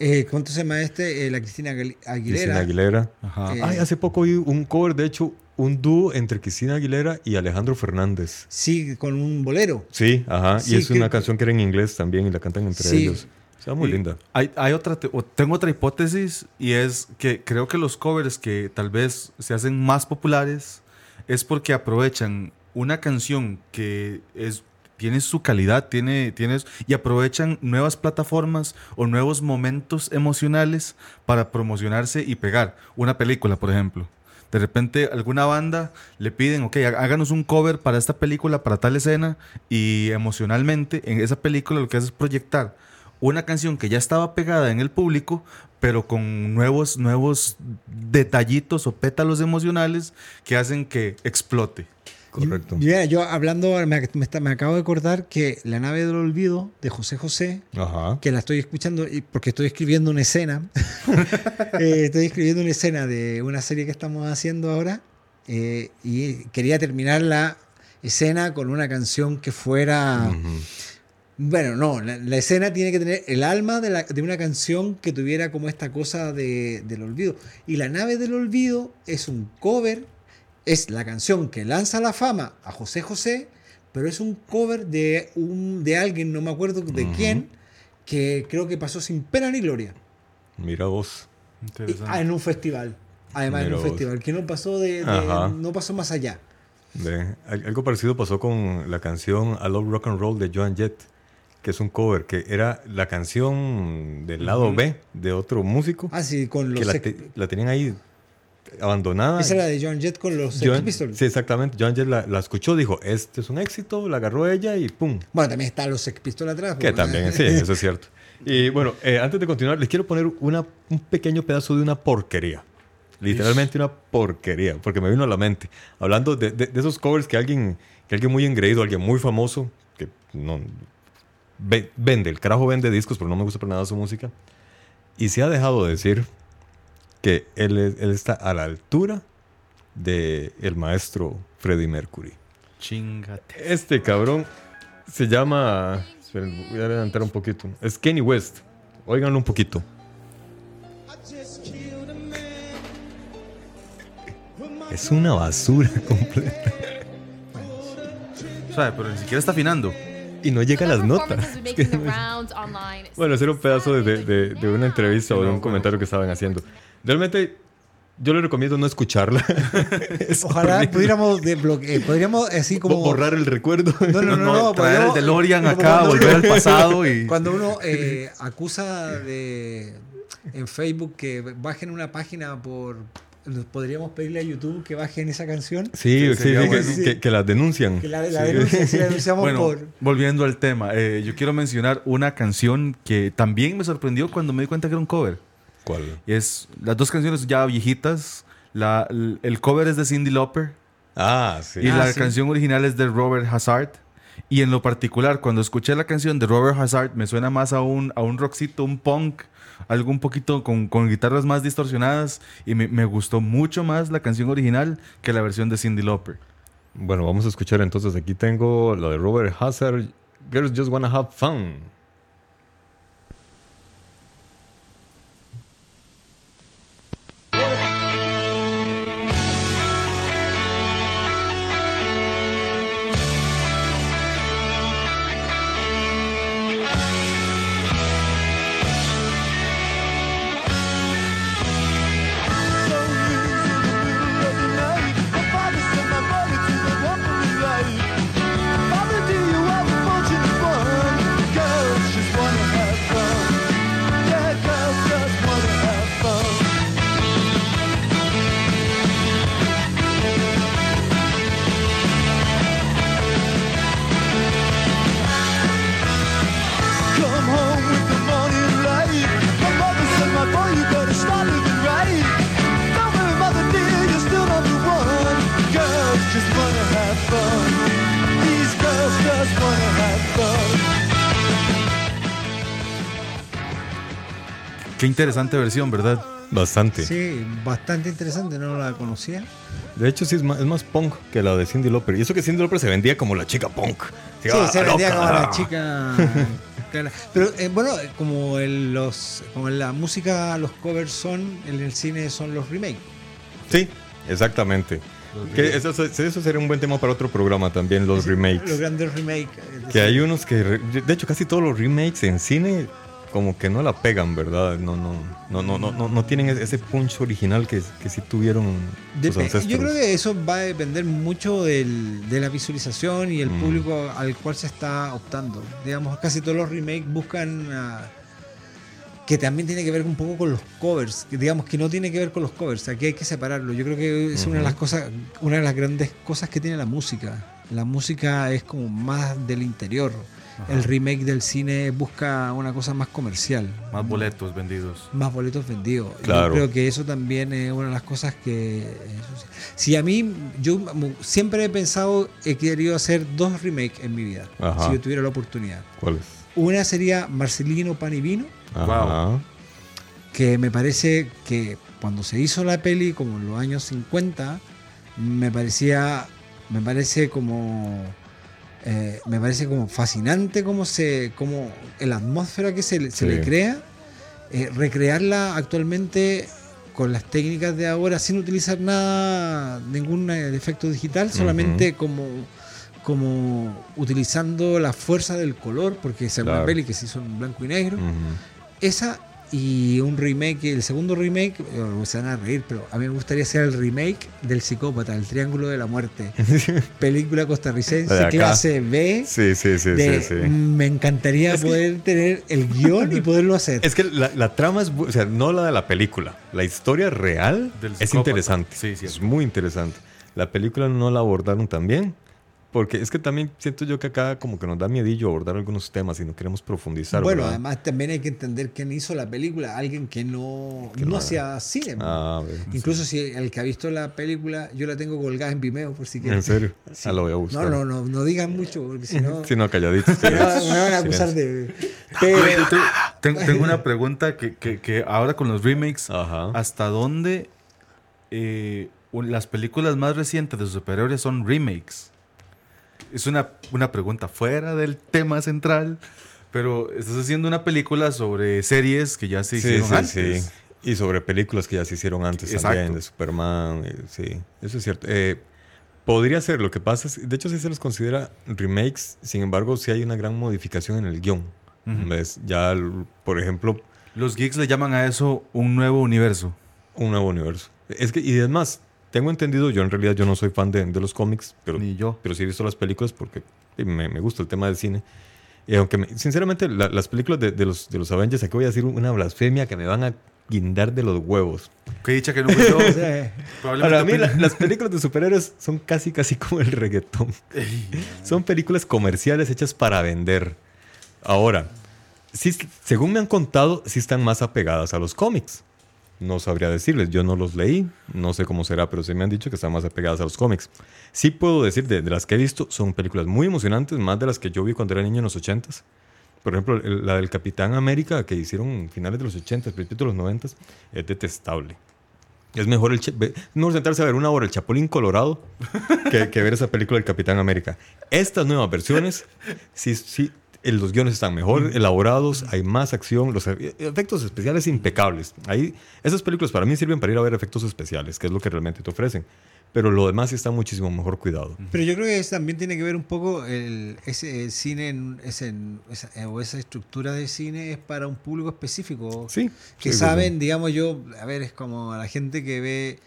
Eh, ¿Cuánto se llama este? Eh, la Cristina Aguil- Aguilera. Cristina Aguilera. Ajá. Eh, Ay, hace poco vi un cover, de hecho, un dúo entre Cristina Aguilera y Alejandro Fernández. Sí, con un bolero. Sí, ajá. Sí, y es que- una canción que era en inglés también y la cantan entre Sí. ellos. Está muy Y linda. Hay, hay otra, tengo otra hipótesis y es que creo que los covers que tal vez se hacen más populares es porque aprovechan una canción que es tiene su calidad, tiene, tiene y aprovechan nuevas plataformas o nuevos momentos emocionales para promocionarse y pegar. Una película, por ejemplo. De repente alguna banda le piden, ok, há- háganos un cover para esta película, para tal escena, y emocionalmente en esa película lo que hace es proyectar una canción que ya estaba pegada en el público, pero con nuevos, nuevos detallitos o pétalos emocionales que hacen que explote. Correcto. Mira, yo hablando, me, me está- me acabo de acordar que La nave del olvido de José José, Ajá. que la estoy escuchando y- porque estoy escribiendo una escena. Eh, estoy escribiendo una escena de una serie que estamos haciendo ahora eh, y quería terminar la escena con una canción que fuera... Bueno, no, la, la escena tiene que tener el alma de, la- de una canción que tuviera como esta cosa de- del olvido. Y La nave del olvido es un cover, es la canción que lanza la fama a José José, pero es un cover de, un, de alguien, no me acuerdo de quién, que creo que pasó sin pena ni gloria. Mira vos. Y- ah, en un festival. Además, en un vos. festival, que no pasó de, no pasó más allá. De- algo parecido pasó con la canción I Love Rock and Roll de Joan Jett, que es un cover, que era la canción del lado B de otro músico, Ah, sí, con que los la, Sex- te- la tenían ahí abandonada. Esa era de John Jett con los Sex Joan- Pistols. sí, exactamente. Joan Jett la, la escuchó, dijo, este es un éxito, la agarró ella y pum. Bueno, también están los Sex Pistols atrás. Que pues, también, sí, eso es cierto. Y bueno, eh, antes de continuar, les quiero poner una, un pequeño pedazo de una porquería. Literalmente una porquería, porque me vino a la mente. Hablando de, de- de esos covers que alguien, que alguien muy engreído, alguien muy famoso, que no ve- vende, el carajo vende discos, pero no me gusta para nada su música. Y se ha dejado de decir que él, él está a la altura de el maestro Freddie Mercury. Chingate. Este cabrón se llama. esperen, voy a adelantar un poquito. Es Kenny West. Óiganlo un poquito. Es una basura completa. O sea, pero ni siquiera está afinando. Y no llega a las notas. Es que- bueno, ese era un pedazo de, de- de- de una entrevista o de un comentario que estaban haciendo. Realmente, yo le recomiendo no escucharla. Es Ojalá horrible. pudiéramos desbloquear, podríamos así como... borrar el recuerdo. No, no, no, no, traer el DeLorean acá, cuando volver uno- al pasado y. Cuando uno eh, acusa de en Facebook que bajen una página por... Podríamos pedirle a YouTube que bajen esa canción. Sí, sí, sí, sería que, bueno. que- que las denuncian. Que la, la Sí. denuncia, sí, la denunciamos Bueno, por... volviendo al tema, eh, yo quiero mencionar una canción que también me sorprendió cuando me di cuenta que era un cover. ¿Cuál? Y es las dos canciones ya viejitas. La, el cover es de Cindy Lauper Ah, sí. y Ah, la sí. canción original es de Robert Hazard. Y en lo particular, cuando escuché la canción de Robert Hazard, me suena más a un, a un rockcito, un punk, algo un poquito con, con guitarras más distorsionadas. Y me, gustó mucho más la canción original que la versión de Cindy Lauper. Bueno, vamos a escuchar entonces. Aquí tengo lo de Robert Hazard. Girls Just Wanna Have Fun. Qué interesante versión, ¿verdad? Bastante. Sí, bastante interesante, no la conocía. De hecho, sí es más, es más punk que la de Cindy Lauper. Y eso que Cindy Lauper se vendía como la chica punk. Sí, ah, se vendía loca. como la chica. Pero eh, bueno, como, el- los, como en la música, los covers son, en el cine son los remakes. Sí, exactamente. Que eso, eso sería un buen tema para otro programa también, los remakes. Los grandes remakes. eh, Que hay unos que, de hecho, casi todos los remakes en cine como que no la pegan, ¿verdad? No, no, no, no, no, no, no tienen ese- punch original que, que sí tuvieron sus Dep- ancestros. yo creo que eso va a depender mucho del- de la visualización y el Mm. público al cual se está optando. Digamos, casi todos los remakes buscan ah, que también tiene que ver un poco con los covers. que digamos que no tiene que ver con los covers. Aquí hay que separarlo. Yo creo que es una de las cosas, una de las grandes cosas que tiene la música. La música es como más del interior. El remake del cine busca una cosa más comercial. Más boletos vendidos. Más boletos vendidos. Claro. Yo creo que eso también es una de las cosas que... Si a mí, yo siempre he pensado, he querido hacer dos remakes en mi vida, Ajá. si yo tuviera la oportunidad. ¿Cuál es? Una sería Marcelino Pan y Vino, Ajá. que me parece que cuando se hizo la peli, como en los años 50, me parecía, me parece como... eh, me parece como fascinante cómo se como la atmósfera que se, le- se Sí. le crea eh, recrearla actualmente con las técnicas de ahora sin utilizar nada ningún eh, efecto digital solamente como como utilizando la fuerza del color porque es una Claro. peli que se hizo en blanco y negro esa y un remake, el segundo remake, eh, se van a reír, pero a mí me gustaría hacer el remake del Psicópata, el Triángulo de la Muerte. Película costarricense, clase B. Sí, sí, sí, de- sí, sí. Me encantaría poder tener el guion y poderlo hacer. Es que la, la trama es, o sea, no la de la película. La historia real Del es interesante. Sí, sí. Es muy interesante. La película no la abordaron tan bien. Porque es que también siento yo que acá como que nos da miedillo abordar algunos temas y no queremos profundizar. bueno, ¿verdad? además también hay que entender quién hizo la película, alguien que no, Que no no- hacía cine. Ah, a ver. Incluso si el que ha visto la película, yo la tengo colgada en Vimeo por si quieren. ¿En serio? Ah, lo voy a buscar. No, no, no, no digan mucho, porque si no, Si no, calladitos. me van a acusar de... Pero, Tengo, tengo una pregunta que, que- que ahora con los remakes, Ajá. ¿hasta dónde eh, las películas más recientes de superhéroes son remakes? Es una, una pregunta fuera del tema central, pero estás haciendo una película sobre series que ya se hicieron sí, antes. sí. Y sobre películas que ya se hicieron antes Exacto. también, de Superman. eh, sí, eso es cierto. Eh, podría ser, lo que pasa es, de hecho sí se los considera remakes, sin embargo sí hay una gran modificación en el guion. ¿Ves? Ya, por ejemplo, Los geeks le llaman a eso un nuevo universo. un nuevo universo. Es que, y además, tengo entendido, yo en realidad yo no soy fan de, de los cómics, pero, Ni yo. pero sí he visto las películas porque me, me gusta el tema del cine. Y aunque, me- sinceramente, la- las películas de, de los, de los Avengers, aquí voy a decir una blasfemia que me van a guindar de los huevos. Que dicha que no fui yo. o sea, Para mí, la- las películas de superhéroes son casi, casi como el reggaetón. Son películas comerciales hechas para vender. Ahora, sí, según me han contado, sí están más apegadas a los cómics. No sabría decirles. Yo no los leí, no sé cómo será, pero sí me han dicho que están más apegadas a los cómics. Sí puedo decir, de, las que he visto, son películas muy emocionantes, más de las que yo vi cuando era niño en los 80s. Por ejemplo, la del Capitán América que hicieron finales de los 80s, principios de los 90s, es detestable. Es mejor no sentarse a ver una hora el Chapulín Colorado que, que ver esa película del Capitán América. Estas nuevas versiones, sí, sí, los guiones están mejor elaborados, hay más acción, los e- efectos especiales impecables. Ahí, esas películas para mí sirven para ir a ver efectos especiales, que es lo que realmente te ofrecen. Pero lo demás sí está muchísimo mejor cuidado. Pero yo creo que eso también tiene que ver un poco el, ese el cine, en- ese, esa, eh, o esa estructura de cine es para un público específico. Sí. Que sí, saben, digamos yo, a ver, es como la gente que ve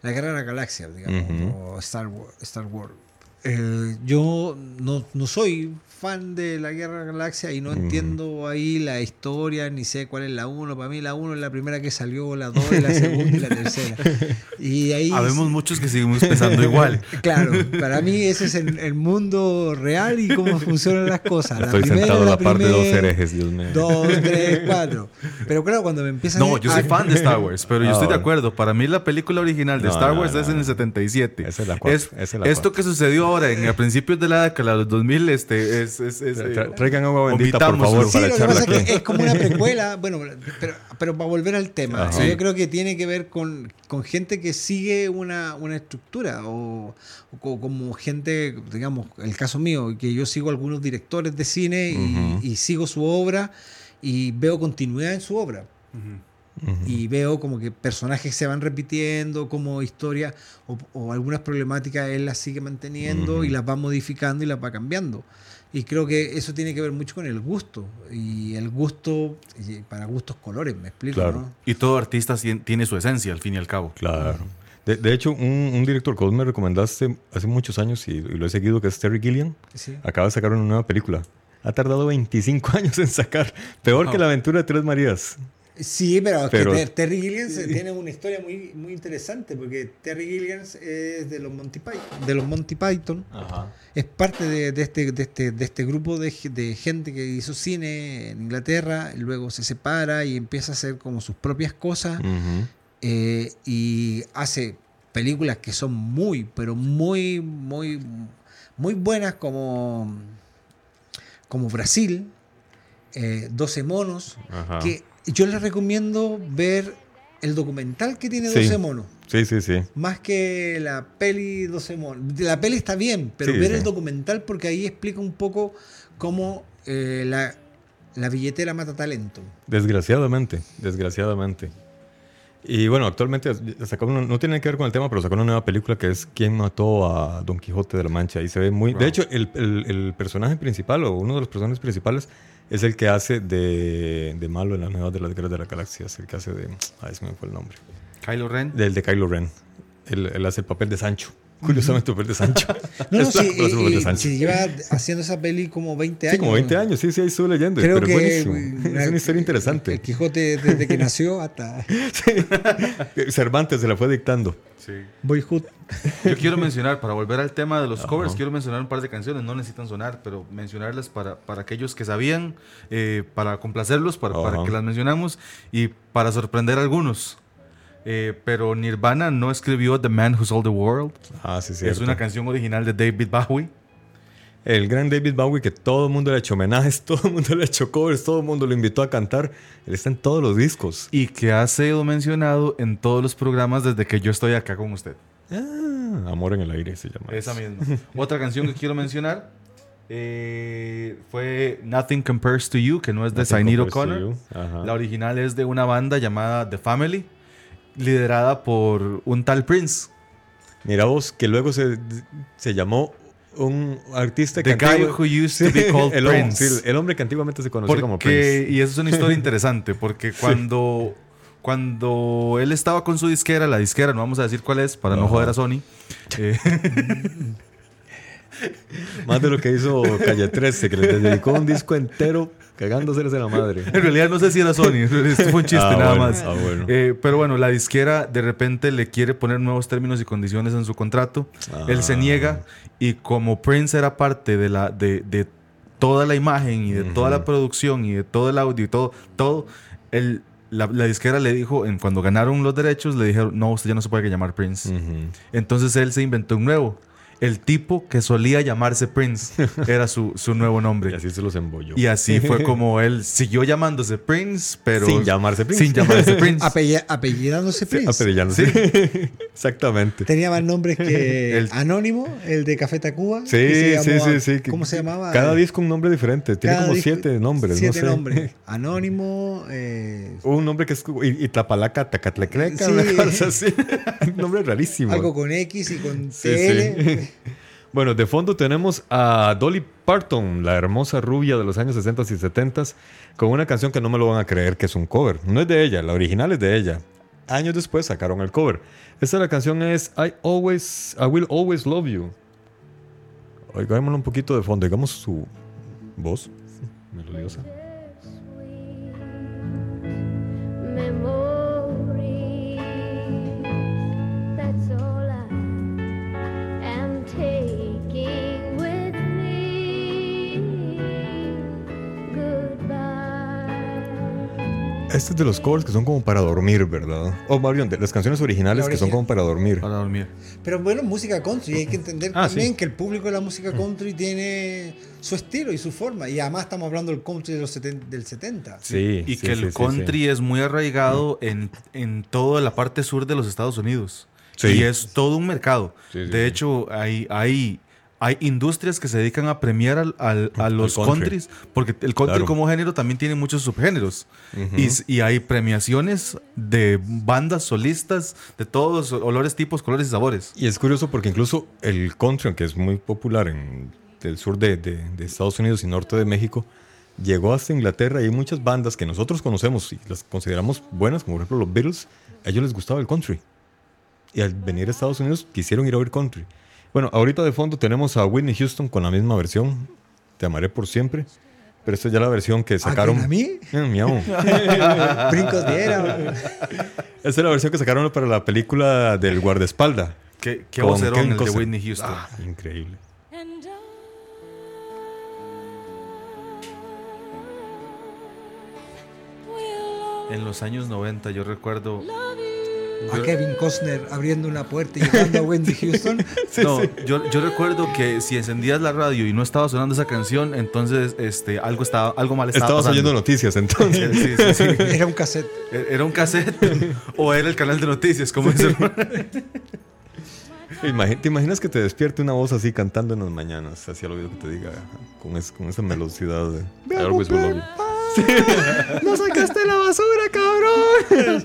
la Guerra de la Galaxia, digamos, Ujú. o Star Wars. Star Wars. Eh, yo no, no soy fan de la Guerra de la Galaxia y no Ujú. entiendo ahí la historia, ni sé cuál es la 1. Para mí la 1 es la primera que salió, la 2 la segunda y la tercera. Y ahí Habemos muchos que seguimos pensando igual. Claro, para mí ese es el, el mundo real y cómo funcionan las cosas. La Estoy primera, sentado a la par de dos herejes, Dios mío. Dos, tres, cuatro. Pero claro, cuando me empiezan No, a- yo soy fan de Star Wars, pero yo Ah, estoy de bueno. acuerdo. Para mí la película original de No, Star Wars no, es en el 77. Esa es la cuatro, Es- esa es la esto que sucedió ahora en a principios de la década de los 2000 este, es... es, es, Tra- eh, tra- traigan agua bendita, por favor, Sí, para lo que pasa es que es como una precuela, bueno, pero, pero para volver al tema, Ajá. yo creo que tiene que ver con, con gente que sigue una, una estructura o, o co- como gente, digamos, el caso mío, que yo sigo algunos directores de cine y, Ujú. y sigo su obra y veo continuidad en su obra. Y veo como que personajes se van repitiendo, como historia o, o algunas problemáticas él las sigue manteniendo Ujú. y las va modificando y las va cambiando. Y creo que eso tiene que ver mucho con el gusto. Y el gusto, y para gustos colores, me explico, Claro. ¿no? Y todo artista tiene su esencia, al fin y al cabo. Claro. De, de hecho, un, un director que vos me recomendaste hace muchos años y, y lo he seguido, que es Terry Gilliam, Sí. acaba de sacar una nueva película. Ha tardado 25 años en sacar. Peor que Wow. la aventura de Tres Marías. Sí, pero, es que Pero- Terry Gilliams tiene una historia muy, muy interesante porque Terry Gilliams es de los Monty Python. De los Monty Python. Es parte de, de este, de, este, de este grupo de, ge- de gente que hizo cine en Inglaterra, luego se separa y empieza a hacer como sus propias cosas eh, y hace películas que son muy, pero muy, muy, muy buenas como, como Brasil, eh, 12 monos, Ajá. que yo les recomiendo ver el documental que tiene Sí. 12 monos. Sí, sí, sí. Más que la peli 12 monos. La peli está bien, pero Sí, ver sí. el documental porque ahí explica un poco cómo eh, la, la billetera mata talento. Desgraciadamente, desgraciadamente. Y bueno, actualmente sacó una- no tiene que ver con el tema, pero sacó una nueva película que es ¿Quién mató a Don Quijote de la Mancha? Y se ve muy... De hecho, el, el- el personaje principal o uno de los personajes principales es el que hace de, de malo en las nuevas de las guerras de la galaxia. Es el que hace de... Ay, se me fue el nombre. Kylo Ren. Del de Kylo Ren. Él, él hace el papel de Sancho. Curiosamente, el papel de Sancho. No, no, Es sí, y- de Sancho. lleva haciendo esa peli como 20 Sí, años. como 20 años. Sí, sí, ahí estuve leyendo. Creo pero que es buenísimo. una- es una historia interesante. El Quijote desde que nació hasta Cervantes se la fue dictando. Sí. Boyhood. Yo quiero mencionar, para volver al tema de los covers, quiero mencionar un par de canciones, no necesitan sonar, pero mencionarlas para, para aquellos que sabían, eh, para complacerlos, para, para que las mencionamos y para sorprender a algunos. Eh, pero Nirvana no escribió The Man Who Sold the World. Ah, sí, sí. es una canción original de David Bowie. El gran David Bowie, que todo el mundo le ha hecho homenajes, todo el mundo le ha hecho covers, todo el mundo lo invitó a cantar. Él está en todos los discos. Y que ha sido mencionado en todos los programas desde que yo estoy acá con usted. Ah, Amor en el aire se llama. Esa misma. Otra canción que quiero mencionar eh, fue Nothing Compares to You, que no es de to O'Connor. La original es de una banda llamada The Family, liderada por un tal Prince. Mira vos, que luego se, se llamó un artista The que guy antigua- who used to be called el, hombre- Prince. sí, el hombre que antiguamente se conocía como Prince. y eso es una historia interesante, porque cuando, cuando él estaba con su disquera, la disquera, no vamos a decir cuál es, para no joder a Sony, eh, Más de lo que hizo Calle 13, que le dedicó un disco entero cagándoseles de la madre. En realidad no sé si era Sony, esto fue un chiste Ah, nada bueno, más. ah, bueno. Eh, pero bueno, la disquera de repente le quiere poner nuevos términos y condiciones en su contrato. Él se Ah. niega y como Prince era parte de, la, de, de toda la imagen y de toda la producción y de todo el audio y todo, todo, él la, la disquera le dijo, en, cuando ganaron los derechos, le dijeron, no, usted ya no se puede llamar Prince. Entonces él se inventó un nuevo. El tipo que solía llamarse Prince era su, su nuevo nombre. Y así se los embolló. Y así fue como él siguió llamándose Prince, pero. Sin llamarse Prince. Sin llamarse Prince. Apelli- apellidándose Prince. Apellidándose. Exactamente. Tenía más nombres que El- Anónimo, el de Café Tacuba. Sí, sí, sí, sí. ¿Cómo se llamaba? Cada disco un nombre diferente. Tiene Cada como disco- siete nombres. Siete no sé. nombres. Anónimo. eh, Un nombre que es y, y Tlapalaca, Tacatlecleca, Sí. una cosa así. Un nombre rarísimo. algo con X y con Sí, sí. Bueno, de fondo tenemos a Dolly Parton, la hermosa rubia de los años 60 y 70, con una canción que no me lo van a creer que es un cover. No es de ella, la original es de ella. Años después sacaron el cover. Esta la canción es I Always, I Will Always Love You. Oigámoslo un poquito de fondo, digamos su voz melodiosa. Este es de los covers que son como para dormir, ¿verdad? O más bien, de las canciones originales La que son como para dormir. Para dormir. Pero bueno, música country. Hay que entender Ah, también sí. que el público de la música country tiene su estilo y su forma. Y además estamos hablando del country de los seten- del 70. Sí. Y sí, que sí, el sí, country es muy arraigado en, en toda la parte sur de los Estados Unidos. Sí. Y es todo un mercado. Sí, sí, de sí. hecho, hay, hay, hay industrias que se dedican a premiar al- al- a los country. countries, porque el country Claro. como género también tiene muchos subgéneros. Ujú. y, s- y hay premiaciones de bandas solistas de todos olores, tipos, colores y sabores. Y es curioso porque incluso el country, que es muy popular en el sur de, de- de Estados Unidos y norte de México, llegó hasta Inglaterra y hay muchas bandas que nosotros conocemos y las consideramos buenas, como por ejemplo los Beatles, a ellos les gustaba el country. Y al venir a Estados Unidos quisieron ir a oír country. Bueno, ahorita de fondo tenemos a Whitney Houston con la misma versión, Te amaré por siempre. Pero esta es ya la versión que sacaron. quién, a mí? Eh, miau. Brincos diera. Esta es la versión que sacaron para la película del guardaespalda. Qué, qué Con vocerón de. Whitney Houston. Ah, increíble. En los años 90 yo recuerdo... A Kevin Costner abriendo una puerta y llegando a Wendy Houston. no, Yo, yo recuerdo que si encendías la radio y no estaba sonando esa canción, entonces este, algo, estaba, algo mal estaba Estabas pasando. oyendo noticias entonces. Sí, sí, sí. Era un cassette. Era un cassette o era el canal de noticias, como dice. ¿Te imaginas que te despierte una voz así cantando en las mañanas? Así al oído que te diga con, es- con esa velocidad de. ¡No sacaste la basura, cabrón!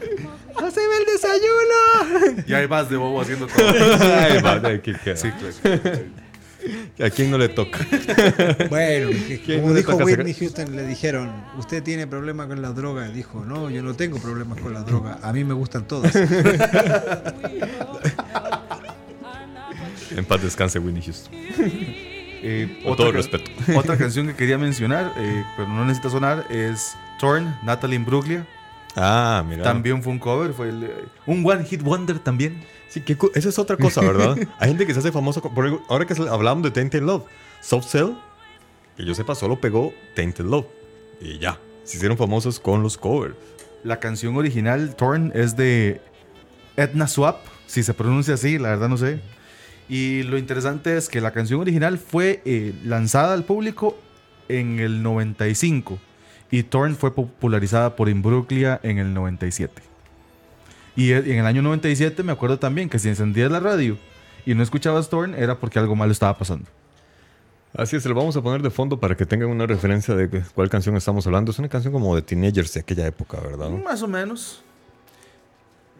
¡Haceme el desayuno! y ahí vas de bobo haciendo todo. Ay, madre, qué queda. Sí, claro. ¿A quién no le toca? Bueno, que ¿Quién como dijo Whitney sacar- Houston, le dijeron, ¿usted tiene problemas con las drogas? Dijo, no, yo no tengo problemas con las drogas. A mí me gustan todas. En paz descanse, Winnie Houston. Eh, Con otra todo respeto. Otra canción que quería mencionar, eh, pero no necesita sonar, es Torn, Natalie Imbruglia. Ah, mira. También fue un cover, fue el, eh, un One Hit Wonder también. Sí, cu- esa es otra cosa, ¿verdad? Hay gente que se hace famosa. por ahora que hablamos de Tainted Love, Soft Cell, que yo sepa, solo pegó Tainted Love. Y ya. Se hicieron famosos con los covers. La canción original, Torn, es de Edna Swap, si se pronuncia así, la verdad no sé. Y lo interesante es que la canción original fue eh, lanzada al público en el 95 y Torn fue popularizada por Imbruglia en el 97. Y e- en el año 97 me acuerdo también que si encendías la radio y no escuchabas Torn era porque algo malo estaba pasando. Así es, se lo vamos a poner de fondo para que tengan una referencia de cuál canción estamos hablando. Es una canción como de teenagers de aquella época, ¿verdad? Más o menos.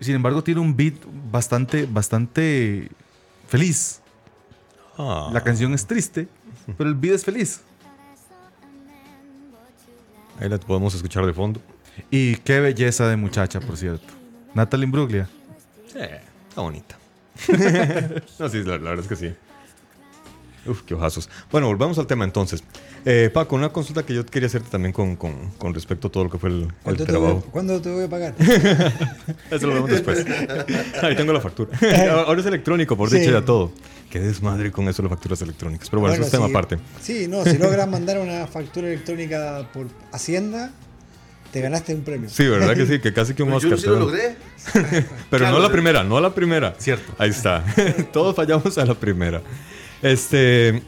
Sin embargo, tiene un beat bastante, bastante feliz. Ah. La canción es triste, pero el beat es feliz. Ahí la podemos escuchar de fondo. Y qué belleza de muchacha, por cierto. Natalie Imbruglia. Sí, está bonita. no, sí, la, la verdad es que sí. Uf, qué ojazos. Bueno, volvamos al tema entonces. Eh, Paco, una consulta que yo quería hacerte también con, con- con respecto a todo lo que fue el, el ¿Cuándo te, voy, trabajo. cuándo te voy a pagar? Eso lo vemos después. Ahí tengo la factura. Ahora es electrónico, por Sí. dicho ya todo. Qué desmadre con eso las facturas electrónicas. Pero bueno, eso es tema si- aparte. Sí, no, si logran mandar una factura electrónica por Hacienda, Te ganaste un premio. Sí, ¿verdad que sí? Que casi que un Pero Oscar. yo sí lo logré. Pero Claro, no la sí. primera, no la primera. Cierto. Ahí está. Todos fallamos a la primera. Este,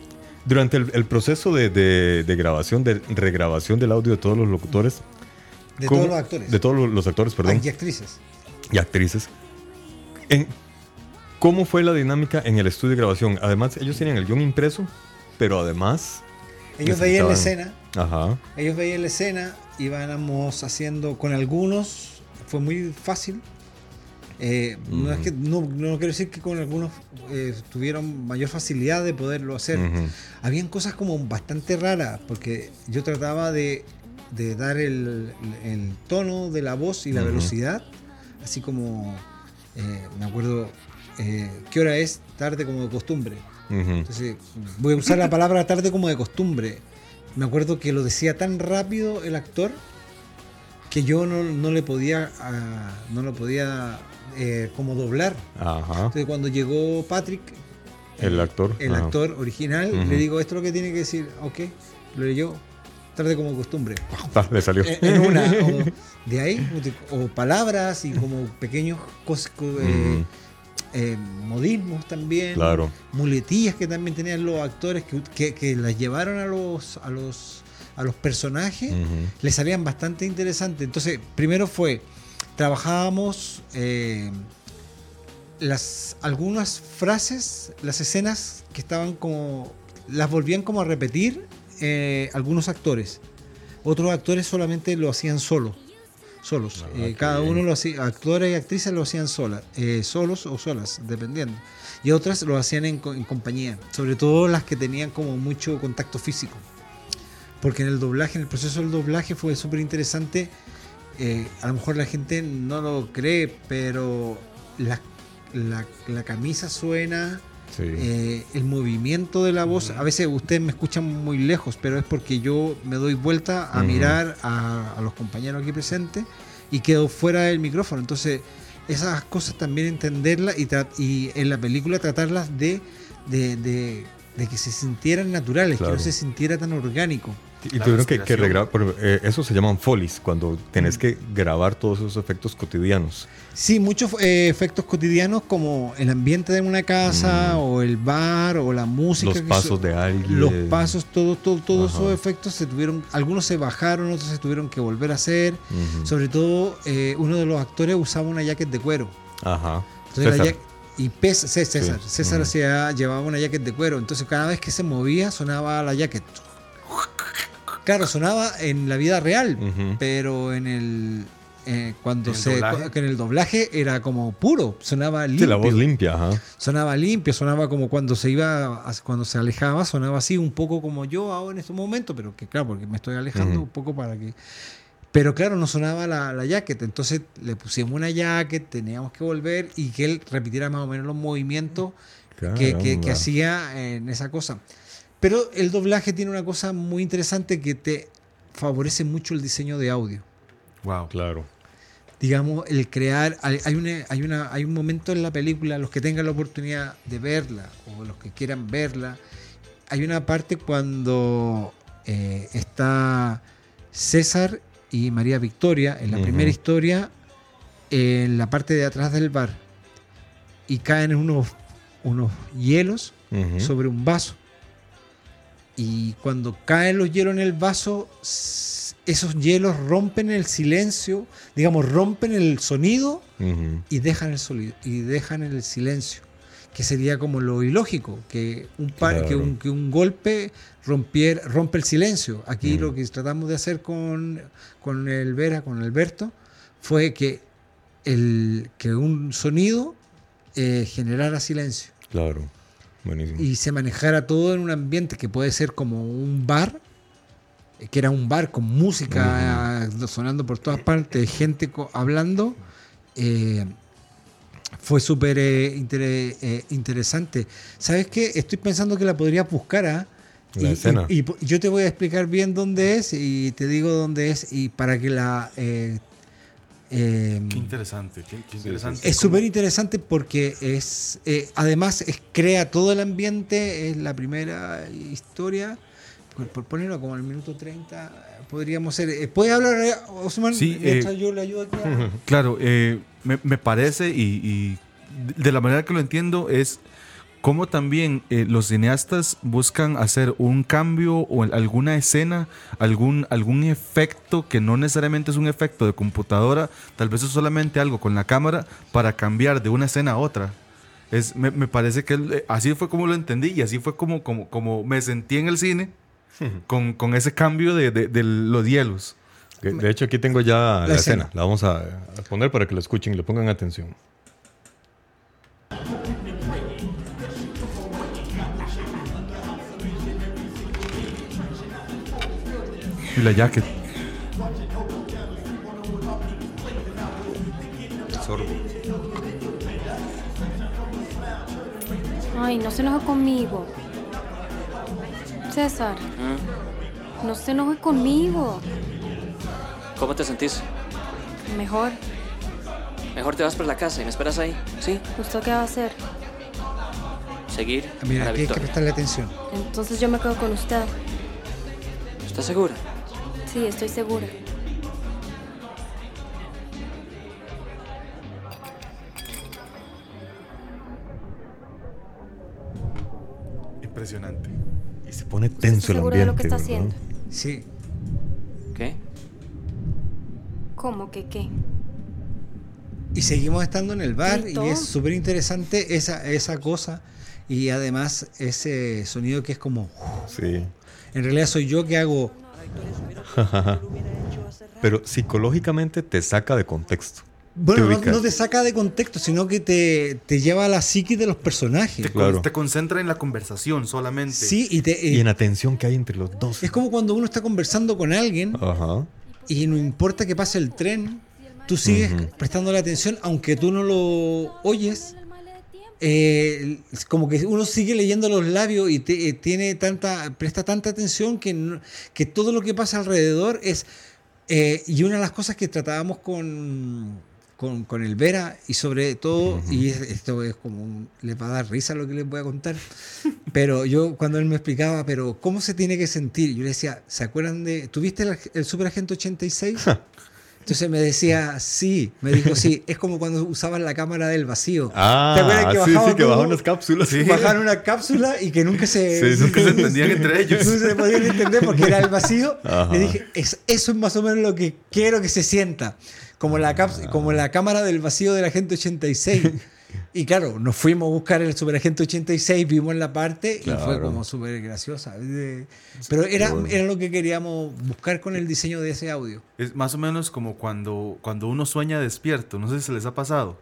durante el, el proceso de, de- de grabación, de regrabación del audio de todos los locutores. De ¿cómo- todos los actores. De todos los, actores, perdón. Ah, y actrices. y actrices. En- ¿Cómo fue la dinámica en el estudio de grabación? Además, ellos tenían el guion impreso, pero además... Ellos veían la escena, Ajá. ellos veían la escena, íbamos haciendo con algunos, fue muy fácil. Eh, no, es que, no, no quiero decir que con algunos eh, tuvieron mayor facilidad de poderlo hacer. Habían cosas como bastante raras, porque yo trataba de, de dar el, el tono de la voz y la velocidad, así como, eh, me acuerdo, eh, ¿qué hora es? Tarde como de costumbre. Entonces, voy a usar la palabra tarde como de costumbre. Me acuerdo que lo decía tan rápido el actor que yo no, no le podía, ah, no lo podía eh, como doblar. Ajá. Entonces, cuando llegó Patrick, El actor. el ajá. actor original, le digo, esto es lo que tiene que decir, ok, lo leyó, tarde como costumbre. Ah, le salió. En- en una, o de ahí, o palabras y como pequeños cos- co- eh, eh, modismos también, Claro. muletillas que también tenían los actores que, que, que las llevaron a los, a los, a los personajes, Ujú. le salían bastante interesantes. Entonces, primero fue, trabajábamos eh, las, algunas frases, las escenas que estaban como, las volvían como a repetir eh, algunos actores. Otros actores solamente lo hacían solo, solos. Eh, cada uno lo hacía, actores y actrices lo hacían sola, eh, solos o solas, dependiendo. Y otras lo hacían en, en compañía, sobre todo las que tenían como mucho contacto físico. Porque en el doblaje, en el proceso del doblaje fue súper interesante. Eh, a lo mejor la gente no lo cree, pero la, la- la camisa suena, Sí. eh, el movimiento de la voz. A veces ustedes me escuchan muy lejos, pero es porque yo me doy vuelta a mirar a, a los compañeros aquí presentes y quedo fuera del micrófono. Entonces, esas cosas también entenderlas y, en la película tratarlas de, de, de- de que se sintieran naturales, Claro. que no se sintiera tan orgánico. Y La tuvieron que, que regrabar, por- eh, eso se llaman folies, cuando tenés que grabar todos esos efectos cotidianos. Sí, muchos eh, efectos cotidianos como el ambiente de una casa Mm. o el bar o la música. Los pasos se- de alguien. Los pasos, todo, todo- todos Ajá. esos efectos se tuvieron, algunos se bajaron, otros se tuvieron que volver a hacer. Ujú. Sobre todo, eh, uno de los actores usaba una jacket de cuero. Ajá. Entonces, la César. jack- y Pes- Cé- César, Sí. César Ujú. hacía- llevaba una jacket de cuero. Entonces, cada vez que se movía, sonaba la jacket. Claro, sonaba en la vida real, pero en el. eh, cuando ¿En el se. doblaje? que en el doblaje era como puro, sonaba limpio. Sí, la voz limpia, ajá. sonaba limpio, sonaba como cuando se iba, cuando se alejaba, sonaba así, un poco como yo ahora en este momento, pero que claro, porque me estoy alejando un poco para que. Pero claro, no sonaba la, la jacket, entonces le pusimos una jacket, teníamos que volver y que él repitiera más o menos los movimientos que, que- que hacía en esa cosa. Pero el doblaje tiene una cosa muy interesante que te favorece mucho el diseño de audio Wow. Claro. digamos, el crear, hay, una, hay, una, hay un momento en la película, los que tengan la oportunidad de verla o los que quieran verla, hay una parte cuando eh, está César y María Victoria en la primera historia, en la parte de atrás del bar, y caen unos, unos hielos sobre un vaso. Y cuando caen los hielos en el vaso, esos hielos rompen el silencio, digamos, rompen el sonido Ujú. y dejan el y dejan el silencio, que sería como lo ilógico, que un par- que, Claro. un, que un golpe rompiera, rompe el silencio. Aquí Mm. lo que tratamos de hacer con, con el Vera, con Alberto, fue que, el, que un sonido eh, generara silencio Claro. Buenísimo. y se manejara todo en un ambiente que puede ser como un bar, eh, que era un bar con música eh, sonando por todas partes, gente hablando. eh, fue súper eh, eh, interesante. ¿Sabes qué? Estoy pensando que la podrías buscar. ¿ah? La Y- escena. Y, yo te voy a explicar bien dónde es y te digo dónde es y para que la... eh, eh, Qué interesante, qué, qué interesante. es súper interesante porque es eh, además es- crea todo el ambiente, es la primera historia, por, por ponerlo como al minuto 30, eh, podríamos ser. eh, ¿Puede hablar, eh, Osman? Sí, eh, yo le ayudo aquí. a- Claro, eh, me, me parece y, y de la manera que lo entiendo es cómo también eh, los cineastas buscan hacer un cambio o alguna escena, algún, algún efecto que no necesariamente es un efecto de computadora, tal vez es solamente algo con la cámara para cambiar de una escena a otra. Es, me, me parece que eh, así fue como lo entendí y así fue como, como, como me sentí en el cine con, con ese cambio de, de- de los hielos. De hecho, aquí tengo ya la, La escena. escena. La vamos a, a poner para que la escuchen y le pongan atención. Y la jacket. Sorbo. Ay, no se enoje conmigo. César, no se enoje conmigo. ¿Cómo te sentís? Mejor, Mejor te vas para la casa y me esperas ahí. ¿Sí? ¿usted qué va a hacer? Seguir Mira, tienes que victoria. prestarle atención. Entonces yo me quedo con usted. ¿Estás segura? Sí, estoy segura. Impresionante. Y se pone ¿Usted tenso el seguro de lo que ambiente. está ¿verdad? haciendo? Sí. ¿Qué? ¿Cómo que qué? Y seguimos estando en el bar ¿Y es súper interesante esa, esa cosa. Y además ese sonido que es como... Sí. En realidad soy yo que hago... Pero psicológicamente te saca de contexto. Bueno, Te no, te saca de contexto, sino que te, te lleva a la psique de los personajes. Te, con- Claro. te concentra en la conversación solamente. Sí, y, te, Y en la tensión que hay entre los dos. es como cuando uno está conversando con alguien Ajá. y no importa que pase el tren, tú sigues Ujú. prestando la atención, aunque tú no lo oyes. Eh, como que uno sigue leyendo los labios y te- eh, tiene tanta presta tanta atención que, no- que todo lo que pasa alrededor es eh, y una de las cosas que tratábamos con, con, con el Vera y sobre todo y es- esto es como un- les va a dar risa lo que les voy a contar pero yo cuando él me explicaba pero cómo se tiene que sentir yo le decía ¿se acuerdan de tuviste el, el Super Agente 86? Entonces me decía, sí, me dijo, sí, es como cuando usaban la cámara del vacío. Ah, ¿Te acuerdas que sí, sí, que bajaban unas cápsulas. Sí. Bajaban una cápsula y que nunca se, Sí, nunca se entendían entre ellos. No se podían entender porque era el vacío. Ajá. Le dije, es, eso es más o menos lo que quiero que se sienta. Como la, caps- como la cámara del vacío de la gente 86. Y claro, nos fuimos a buscar el Super Agente 86, vimos la parte y fue Claro. como súper graciosa. Pero era, bueno. era lo que queríamos buscar con el diseño de ese audio. Es más o menos como cuando, cuando uno sueña despierto. No sé si se les ha pasado.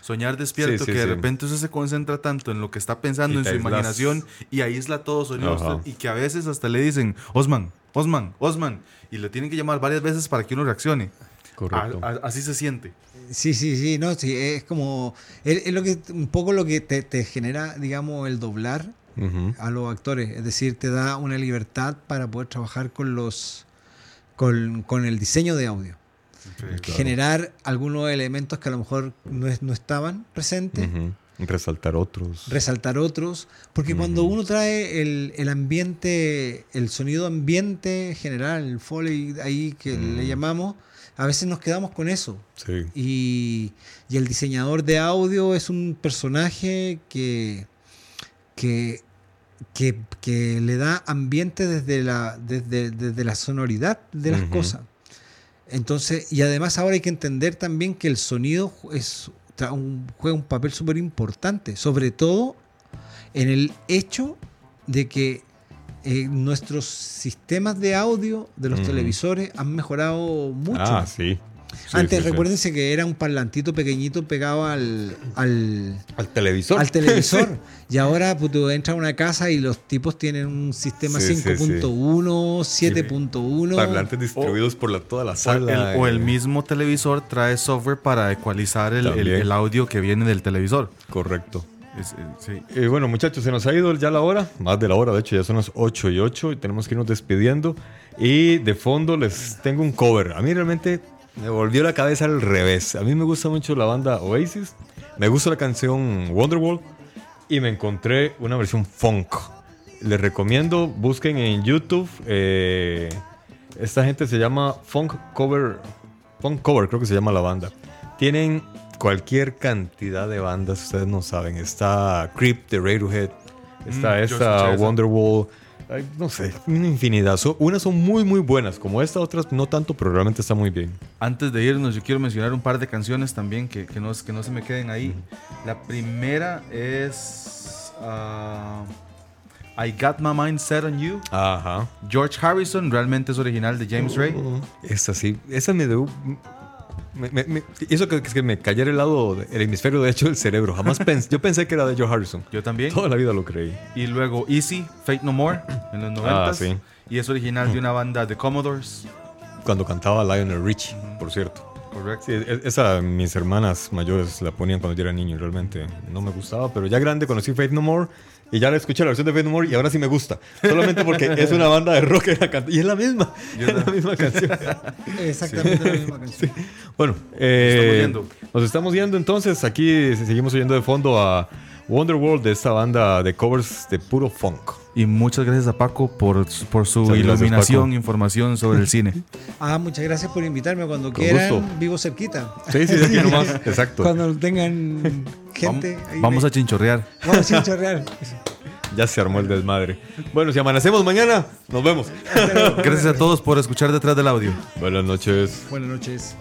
Soñar despierto, Sí, sí, que de sí. repente usted se concentra tanto en lo que está pensando, Y en su aíslas. imaginación, y aísla todo sonido. Usted, y que a veces hasta le dicen, Osman, Osman, Osman. Y le tienen que llamar varias veces para que uno reaccione. Correcto. A- a- así se siente. Sí, sí, sí, no, sí, es como, es, es lo que, un poco lo que te, te genera, digamos, el doblar Ujú. a los actores, es decir, te da una libertad para poder trabajar con los, con, con el diseño de audio, generar algunos elementos que a lo mejor no, es- no estaban presentes, Ujú. Resaltar otros. resaltar otros, porque cuando uno trae el, el ambiente, el sonido ambiente general, el foley ahí que le llamamos, a veces nos quedamos con eso. Sí. Y, y el diseñador de audio es un personaje que, que, que, que le da ambiente desde la, desde, desde la sonoridad de las cosas. Entonces, y además ahora hay que entender también que el sonido es, un- juega un papel súper importante, sobre todo en el hecho de que eh, nuestros sistemas de audio de los televisores han mejorado mucho. Ah, sí. Sí, Antes, sí, sí. recuérdense que era un parlantito pequeñito pegado al, al, Al televisor. al televisor. y ahora pues, tú entras a una casa y los tipos tienen un sistema Sí, sí, sí. 5.1, 7.1. Parlantes distribuidos por la, toda la sala. el, o el eh, mismo televisor trae software para ecualizar el, el- También. el audio que viene del televisor. Correcto. Es- eh. Eh, bueno, muchachos, se nos ha ido ya la hora, más de la hora, de hecho ya son las 8 y 8 y tenemos que irnos despidiendo. Y de fondo les tengo un cover. A mí realmente me volvió la cabeza al revés. A mí me gusta mucho la banda Oasis, me gusta la canción Wonderwall y me encontré una versión funk Les recomiendo, busquen en YouTube. eh, esta gente se llama Funk Cover. Funk Cover, creo que se llama la banda. Tienen cualquier cantidad de bandas, ustedes no saben. Está Creep de Radiohead. Está Mm, esta. Wonderwall. ay, no sé, una infinidad. So- unas son muy, muy buenas, como esta, otras no tanto, pero realmente está muy bien. Antes de irnos, yo quiero mencionar un par de canciones también que, que, no, que no se me queden ahí. La primera es ah, I Got My Mind Set on You. Ajá. George Harrison, realmente es original de James Ray. Esa sí, esa me dio. Me, me- me- hizo que, que me cayera el lado, el hemisferio derecho del cerebro. Jamás pensé, yo pensé que era de Joe Harrison. Yo también. Toda la vida lo creí. Y luego Easy, Fate No More, en los 90 Ah, sí. Y es original de una banda de Commodores. Cuando cantaba Lionel Richie, por cierto. Correcto. Sí, e- esa mis hermanas mayores la ponían cuando yo era niño realmente no me gustaba, pero ya grande conocí Faith No More y ya la escuché la versión de Faith No More y ahora sí me gusta. Solamente porque es una banda de rock y es la misma, es la misma canción. Exactamente la misma canción. Bueno, eh, Estamos nos estamos yendo entonces. Aquí seguimos oyendo de fondo a Wonderworld de esta banda de covers de puro funk. Y muchas gracias a Paco por, por su gracias, iluminación, Paco. información sobre el cine. Ah, muchas gracias por invitarme. Cuando Con quieran, gusto. vivo cerquita. Sí, sí, sí, aquí nomás. Exacto. Cuando tengan gente. ahí Vamos me- a chinchorrear. Vamos a chinchorrear. Ya se armó el desmadre. Bueno, si amanecemos mañana, nos vemos. Gracias a todos por escuchar detrás del audio. Buenas noches. Buenas noches.